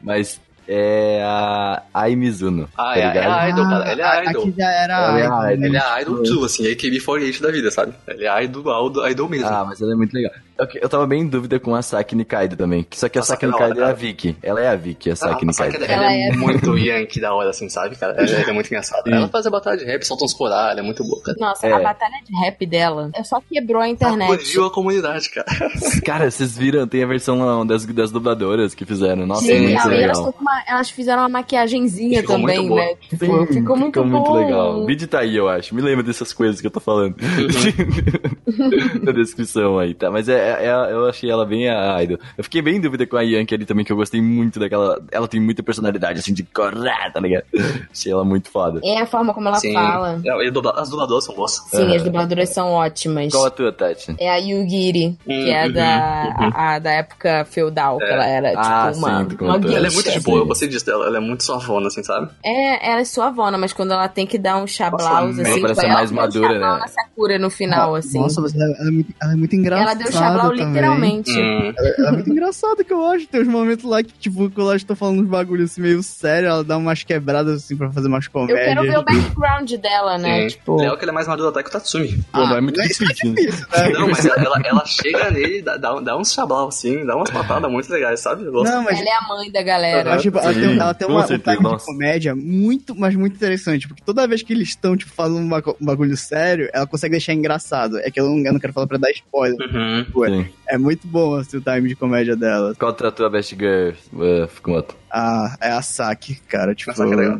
Mas é a Ai Mizuno. Ah, tá é, é a idol, cara. Ele é a- idol. Aqui já era. Ela é idol, idol. Ele é idol true, assim, AKB48 da vida, sabe? Ele é idol, idol, idol mesmo. Ah, mas ela é muito legal. Eu, tava bem em dúvida com a Saki Nikaido também. Só que a A Saki Nikaido é hora, a Vicky. Ela é a Vicky, a Saki Nikaido. ela, ela é, é- muito yankee da hora, assim, sabe, cara? Ela, ela é muito engraçada. Sim. Ela faz a batalha de rap, solta uns corais, ela é muito boa, cara. Nossa, É. a batalha de rap dela é só quebrou a internet. Sacudiu a comunidade, cara. Cara, vocês viram? Tem a versão das, das dubladoras que fizeram. Nossa, é Sim, muito e elas, legal. com uma- elas fizeram uma maquiagenzinha Ficou muito também, boa. né? Tipo, ficou muito Ficou muito bom. legal. O vídeo tá aí, eu acho. Me lembra dessas coisas que eu tô falando. Na descrição aí, tá? Mas é, é- é- eu achei ela bem a idol. Eu fiquei bem em dúvida com a Yankee ali também, que eu gostei muito daquela. Ela tem muita personalidade, assim, de correr, tá ligado? achei ela muito foda. É a forma como ela Sim. fala. É, as dubladoras são boas. Sim, as dubladoras são ótimas. Qual a tua, Tati? É a Yugiri, que é Uhum, da, a- a da época feudal, que ela era, tipo, Ah, uma, sim, uma contou. Ela é muito de boa, eu gostei disso dela. Ela é muito suavona, assim, sabe? É, ela é suavona, mas quando ela tem que dar um chablaus, assim, parece tipo, ser mais ela madura, né? na Sakura no final, assim. Nossa, mas ela, ela é muito, ela é muito engraçada. ela deu também. literalmente. Hum. Ela é muito engraçada que eu acho. Tem uns momentos lá que, tipo, quando ela está falando uns bagulhos assim meio sério, ela dá umas quebradas assim pra fazer umas Eu comédias. quero ver o background dela, né? Sim. Tipo, Legal que ela é mais madura até que o Tatsumi. Pô, mas é muito isso difícil. difícil, né? Não, mas ela, ela, ela chega nele, dá, dá, dá uns chablau, assim, dá umas patadas muito legais, sabe? Eu. Não, mas ela é a mãe da galera. Mas, tipo, ela tem, ela tem uma, um time de comédia muito, mas muito interessante. Porque toda vez que eles estão, tipo, falando um bagu- bagulho sério, ela consegue deixar engraçado. É que eu não, eu não quero falar pra dar spoiler. Uhum. Ué, Sim. é muito bom assim, o time de comédia dela. Qual a tua best girl, uh? Ah, é a Saki, cara. Tipo, A Saki é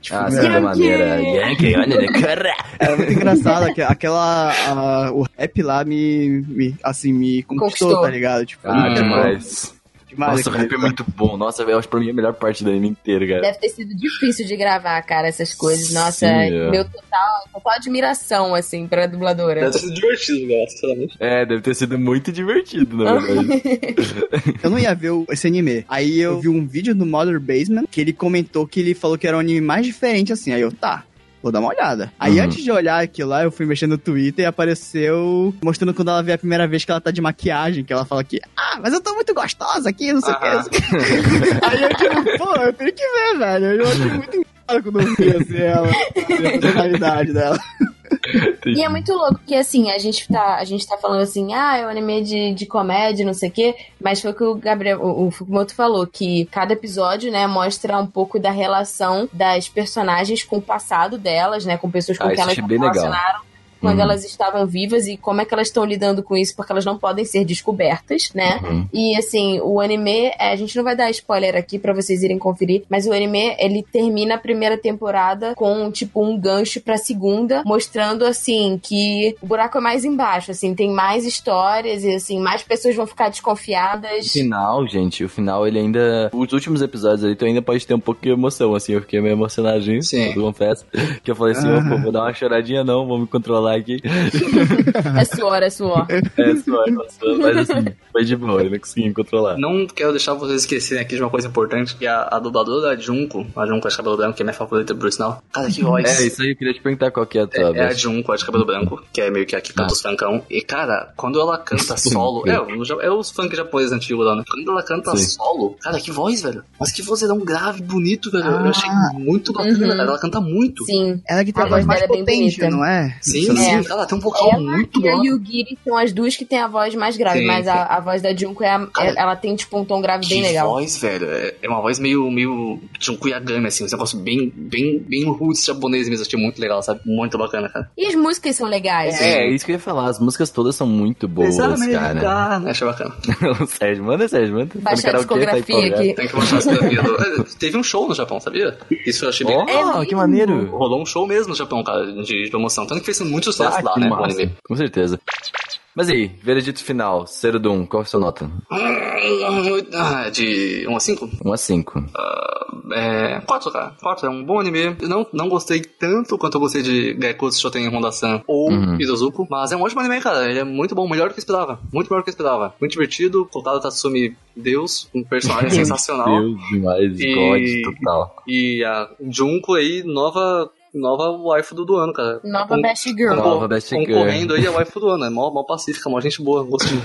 tipo, Ah, sim, da maneira. Yankee, olha ele, corre! é muito engraçado. aque- Aquela. a- o rap lá me, me. Assim, me conquistou, Conquistou. tá ligado? Tipo, Ah, demais. bom, demais. Nossa, o rap é muito bom. Nossa, eu acho que pra mim é a melhor parte do anime inteiro, cara. Deve ter sido difícil de gravar, cara, essas coisas. Nossa, Sim, é. meu total, total admiração, assim, pra dubladora. Deve ter sido divertido, galera, sinceramente. É, deve ter sido muito divertido, na verdade. Eu não ia ver o- esse anime. Aí eu vi um vídeo do Mother Basement que ele comentou que ele falou que era o anime mais diferente assim. Aí eu, tá. Vou dar uma olhada. Aí Uhum. antes de olhar aquilo lá, eu fui mexendo no Twitter e apareceu mostrando quando ela vê a primeira vez que ela tá de maquiagem, que ela fala que, ah, mas eu tô muito gostosa aqui, não sei o que. Aham. Aí eu tipo, pô, eu tenho que ver, velho. Eu achei muito engraçado quando eu vi assim ela, a personalidade dela. E é muito louco, porque assim, a gente tá, a gente tá falando assim, ah, é um anime de, de comédia, não sei o quê, mas foi o que o Gabriel, o, o Fukumoto falou, que cada episódio, né, mostra um pouco da relação das personagens com o passado delas, né, com pessoas com Ah, quem elas se bem legal. Quando Uhum. elas estavam vivas e como é que elas estão lidando com isso, porque elas não podem ser descobertas, né? Uhum. E assim, o anime, é, a gente não vai dar spoiler aqui pra vocês irem conferir, mas o anime, ele termina a primeira temporada com tipo um gancho pra segunda, mostrando assim que o buraco é mais embaixo, assim, tem mais histórias e assim, mais pessoas vão ficar O desconfiadas. final, gente, o final ele ainda. Os últimos episódios ali, tu ainda pode ter um pouco de emoção, assim. Eu fiquei meio emocionadinho, Sim. eu confesso. Que eu falei assim, opa, vou dar uma choradinha não, vou me controlar aqui. É suor, é suor. É, só, só, mas assim, foi de boa, eu não consegui controlar. Não quero deixar vocês esquecerem aqui de uma coisa importante, que a, a dubladora da Junko, a Junko é de cabelo branco, que é minha favorita por sinal. Cara, que voz. É, isso aí eu queria te perguntar qual que é a tua É, é a. Junko, a de cabelo branco, que é meio que a que canta Ah. os funkão. E, cara, quando ela canta solo... é, é os funk japoneses antigos lá, né? Quando ela canta Sim. solo, cara, que voz, velho. Mas que vozeirão grave, bonito, velho. Eu achei muito bacana, Uhum. velho. Ela canta muito. Sim. Ela que tem A voz voz mais dela é bem potente, bonita. não é? Sim, É. Ela tem um vocal Ela muito e a bom. Yugiri são as duas que têm a voz mais grave, Sim. mas a, a voz da Junko é, a- Cara, é- ela tem tipo um tom grave bem Que legal. voz, velho. É, é uma voz meio, meio Junko Yagami, assim. Um negócio bem, bem, bem roots japonês mesmo. Achei muito legal, sabe? Muito bacana, cara. E as músicas são legais. É, é isso que eu ia falar, as músicas todas são muito boas, cara. Achei bacana. o Sérgio, manda, Sérgio, manda. Tá Baixar a tá discografia aqui. Tem que mostrar a. É, Teve um show no Japão, sabia? Isso eu achei bem legal. É que maneiro. Rolou um show mesmo no Japão, cara, de, de promoção. Tanto que fez muito sucesso Ah, lá, né, anime. Com certeza. Mas aí, veredito final, Serudum, qual é a sua nota? Ah, de 1 a 5? 1 a 5. É. 4, cara. 4 é um bom anime. Eu não, não gostei tanto quanto eu gostei de Gaikutsu Shoten Honda-san ou Uhum. Idozuko. Mas é um ótimo anime, cara. Ele é muito bom, melhor do que eu esperava. Muito melhor do que eu esperava. Muito divertido. Kotaro Tatsumi, Deus. Um personagem sensacional. Deus, demais, E- God, total. E a Junko aí, nova. Nova waifu do, do ano, cara. Nova Best Girl. Nova Best Girl. Concorrendo aí a waifu do ano. É mó, mó pacífica, mó gente boa. Gostei.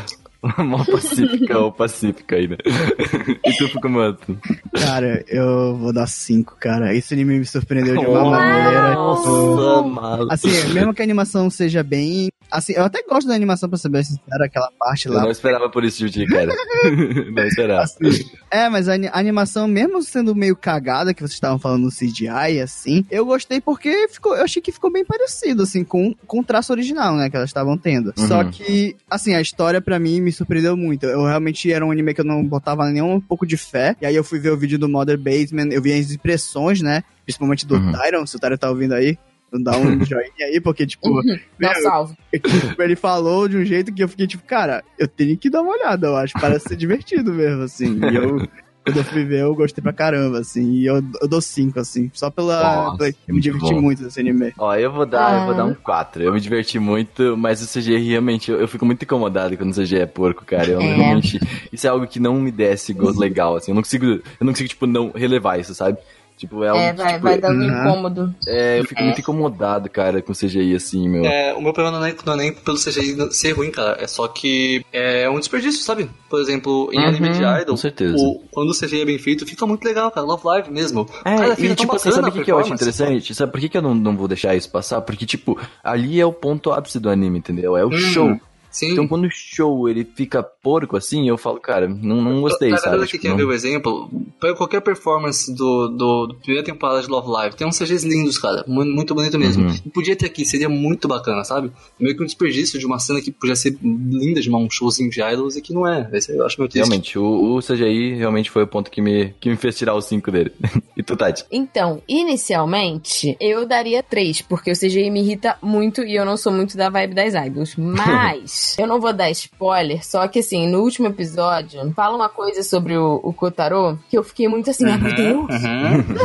Mó pacífica ou pacífica aí, né? e tu, Fukumoto? Cara, eu vou dar 5, cara. Esse anime me surpreendeu de uma Uau. maneira. Nossa, mano. Assim, mesmo que a animação seja bem. Assim, eu até gosto da animação, pra ser bem sincero, aquela parte Eu lá. não esperava por isso de ti, cara. não esperava. Assim, é, mas a animação, mesmo sendo meio cagada, que vocês estavam falando no CGI, assim, eu gostei porque ficou, eu achei que ficou bem parecido, assim, com, com o traço original, né, que elas estavam tendo. Uhum. Só que, assim, a história pra mim me surpreendeu muito. Eu realmente era um anime que eu não botava nenhum pouco de fé. E aí eu fui ver o vídeo do Mother Basement, eu vi as impressões, né, principalmente do Uhum. Tyron, se o Tyron tá ouvindo aí. Dá um joinha aí, porque, tipo, Dá um meu, salve. tipo, ele falou de um jeito que eu fiquei tipo, cara, eu tenho que dar uma olhada, eu acho. Parece ser divertido mesmo, assim. E eu, quando eu fui ver, eu gostei pra caramba, assim. E eu, eu dou cinco, assim, só pela. Nossa, pela- eu me diverti bom. muito nesse anime. Ó, eu vou dar, eu vou Ah. dar um 4. Eu me diverti muito, mas o CG realmente, eu, eu fico muito incomodado quando o CG é porco, cara. Eu É. realmente, isso é algo que não me desce gosto legal, assim. Eu não consigo, eu não consigo, tipo, não relevar isso, sabe? Tipo, é algo É, que, vai, tipo, vai dando um Uhum. incômodo. é, eu fico muito incomodado, cara, com CGI assim, meu. É, o meu problema não é, não é nem pelo CGI ser ruim, cara. É só que é um desperdício, sabe? Por exemplo, em Uhum, anime de Idol, com certeza. o- quando o CGI é bem feito, fica muito legal, cara. Love Live mesmo. É, Cara, e fica tão tipo assim, bacana sabe o que, que eu acho interessante? Sabe por que, que eu não, não vou deixar isso passar? Porque, tipo, ali é o ponto ápice do anime, entendeu? É o Hum, show. Sim. Então quando o show ele fica porco assim, eu falo, cara, não, não gostei, Na sabe? que Tipo, quer não- ver o exemplo? Pega qualquer performance do, do, do primeira temporada de Love Live. Tem uns CGs lindos, cara. Mu- Muito bonito mesmo. Uhum. E podia ter aqui, seria muito bacana, sabe? Meio que um desperdício de uma cena que podia ser linda de um showzinho de idols e que não é. Esse eu acho meio triste. Realmente, o, o CGI realmente foi o ponto que me, que me fez tirar os 5 dele. e tu, Tati? Então, inicialmente, eu daria três, porque o CGI me irrita muito e eu não sou muito da vibe das idols. Mas, eu não vou dar spoiler, só que assim, no último episódio, fala uma coisa sobre o, o Kotaro que eu fiquei muito assim, ah, meu Deus, Uhum.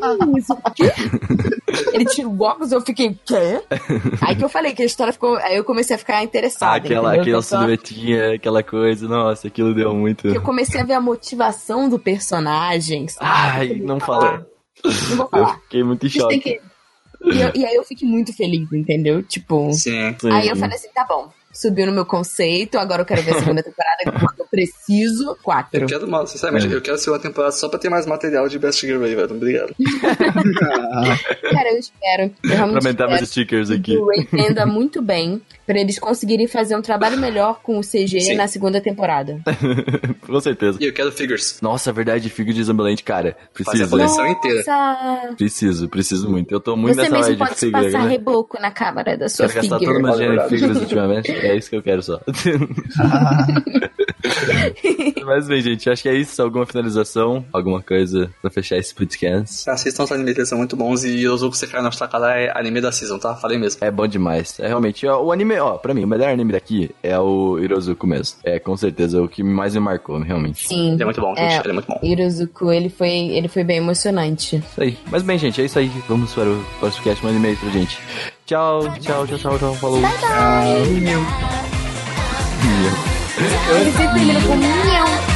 ah, meu Deus, o quê? Ele tira o óculos, eu fiquei, quê? Aí que eu falei que a história ficou. Aí eu comecei a ficar interessada. aquela entendeu? aquela Eu só- silhuetinha, aquela coisa, nossa, aquilo deu muito. Eu comecei a ver a motivação do personagem, sabe? Ai, não fala. Não vou Eu falar. fiquei muito em choque. que... e, eu- e aí eu fiquei muito feliz, entendeu? Tipo. Sim. Sim. Aí eu falei assim, tá bom. Subiu no meu conceito, agora eu quero ver a segunda temporada, porque eu preciso. Quatro. Eu quero, uma- sinceramente, É. eu quero ser uma temporada só pra ter mais material de Best Girl aí, velho. Obrigado. Cara, eu espero. Eu Pra realmente aumentar meus espero stickers que aqui. o Ray anda muito bem pra eles conseguirem fazer um trabalho melhor com o CG Sim. na segunda temporada. Com certeza. E eu quero figures. Nossa, a verdade, figo de Zambalente, cara. Fazer a Preciso. coleção inteira. Nossa! Preciso, preciso muito. Eu tô muito Você nessa mesmo de pode se figure, passar né? reboco na câmera da sua Quero gastar todo o figure. meu dinheiro em Verdade. figuras ultimamente. É isso que eu quero só. Mas bem, gente, acho que é isso. Alguma finalização? Alguma coisa pra fechar esse podcast? Assistam os animes, eles são muito bons. E Yosuke Sekai no Takara é anime da season, tá? Falei mesmo. É bom demais. É realmente. ó, O anime, ó, pra mim, o melhor anime daqui é o Hirozuku mesmo. É com certeza o que mais me marcou, realmente. Sim. Ele é muito bom, gente. É. Ele é muito bom. Hirozuku, ele foi, ele foi bem emocionante. Isso aí. Mas bem, gente, é isso aí. Vamos para o próximo cast. Manda e-mail pra gente. Tchau, tchau, tchau, tchau, tchau. Falou. Ele sempre termina com um milhão.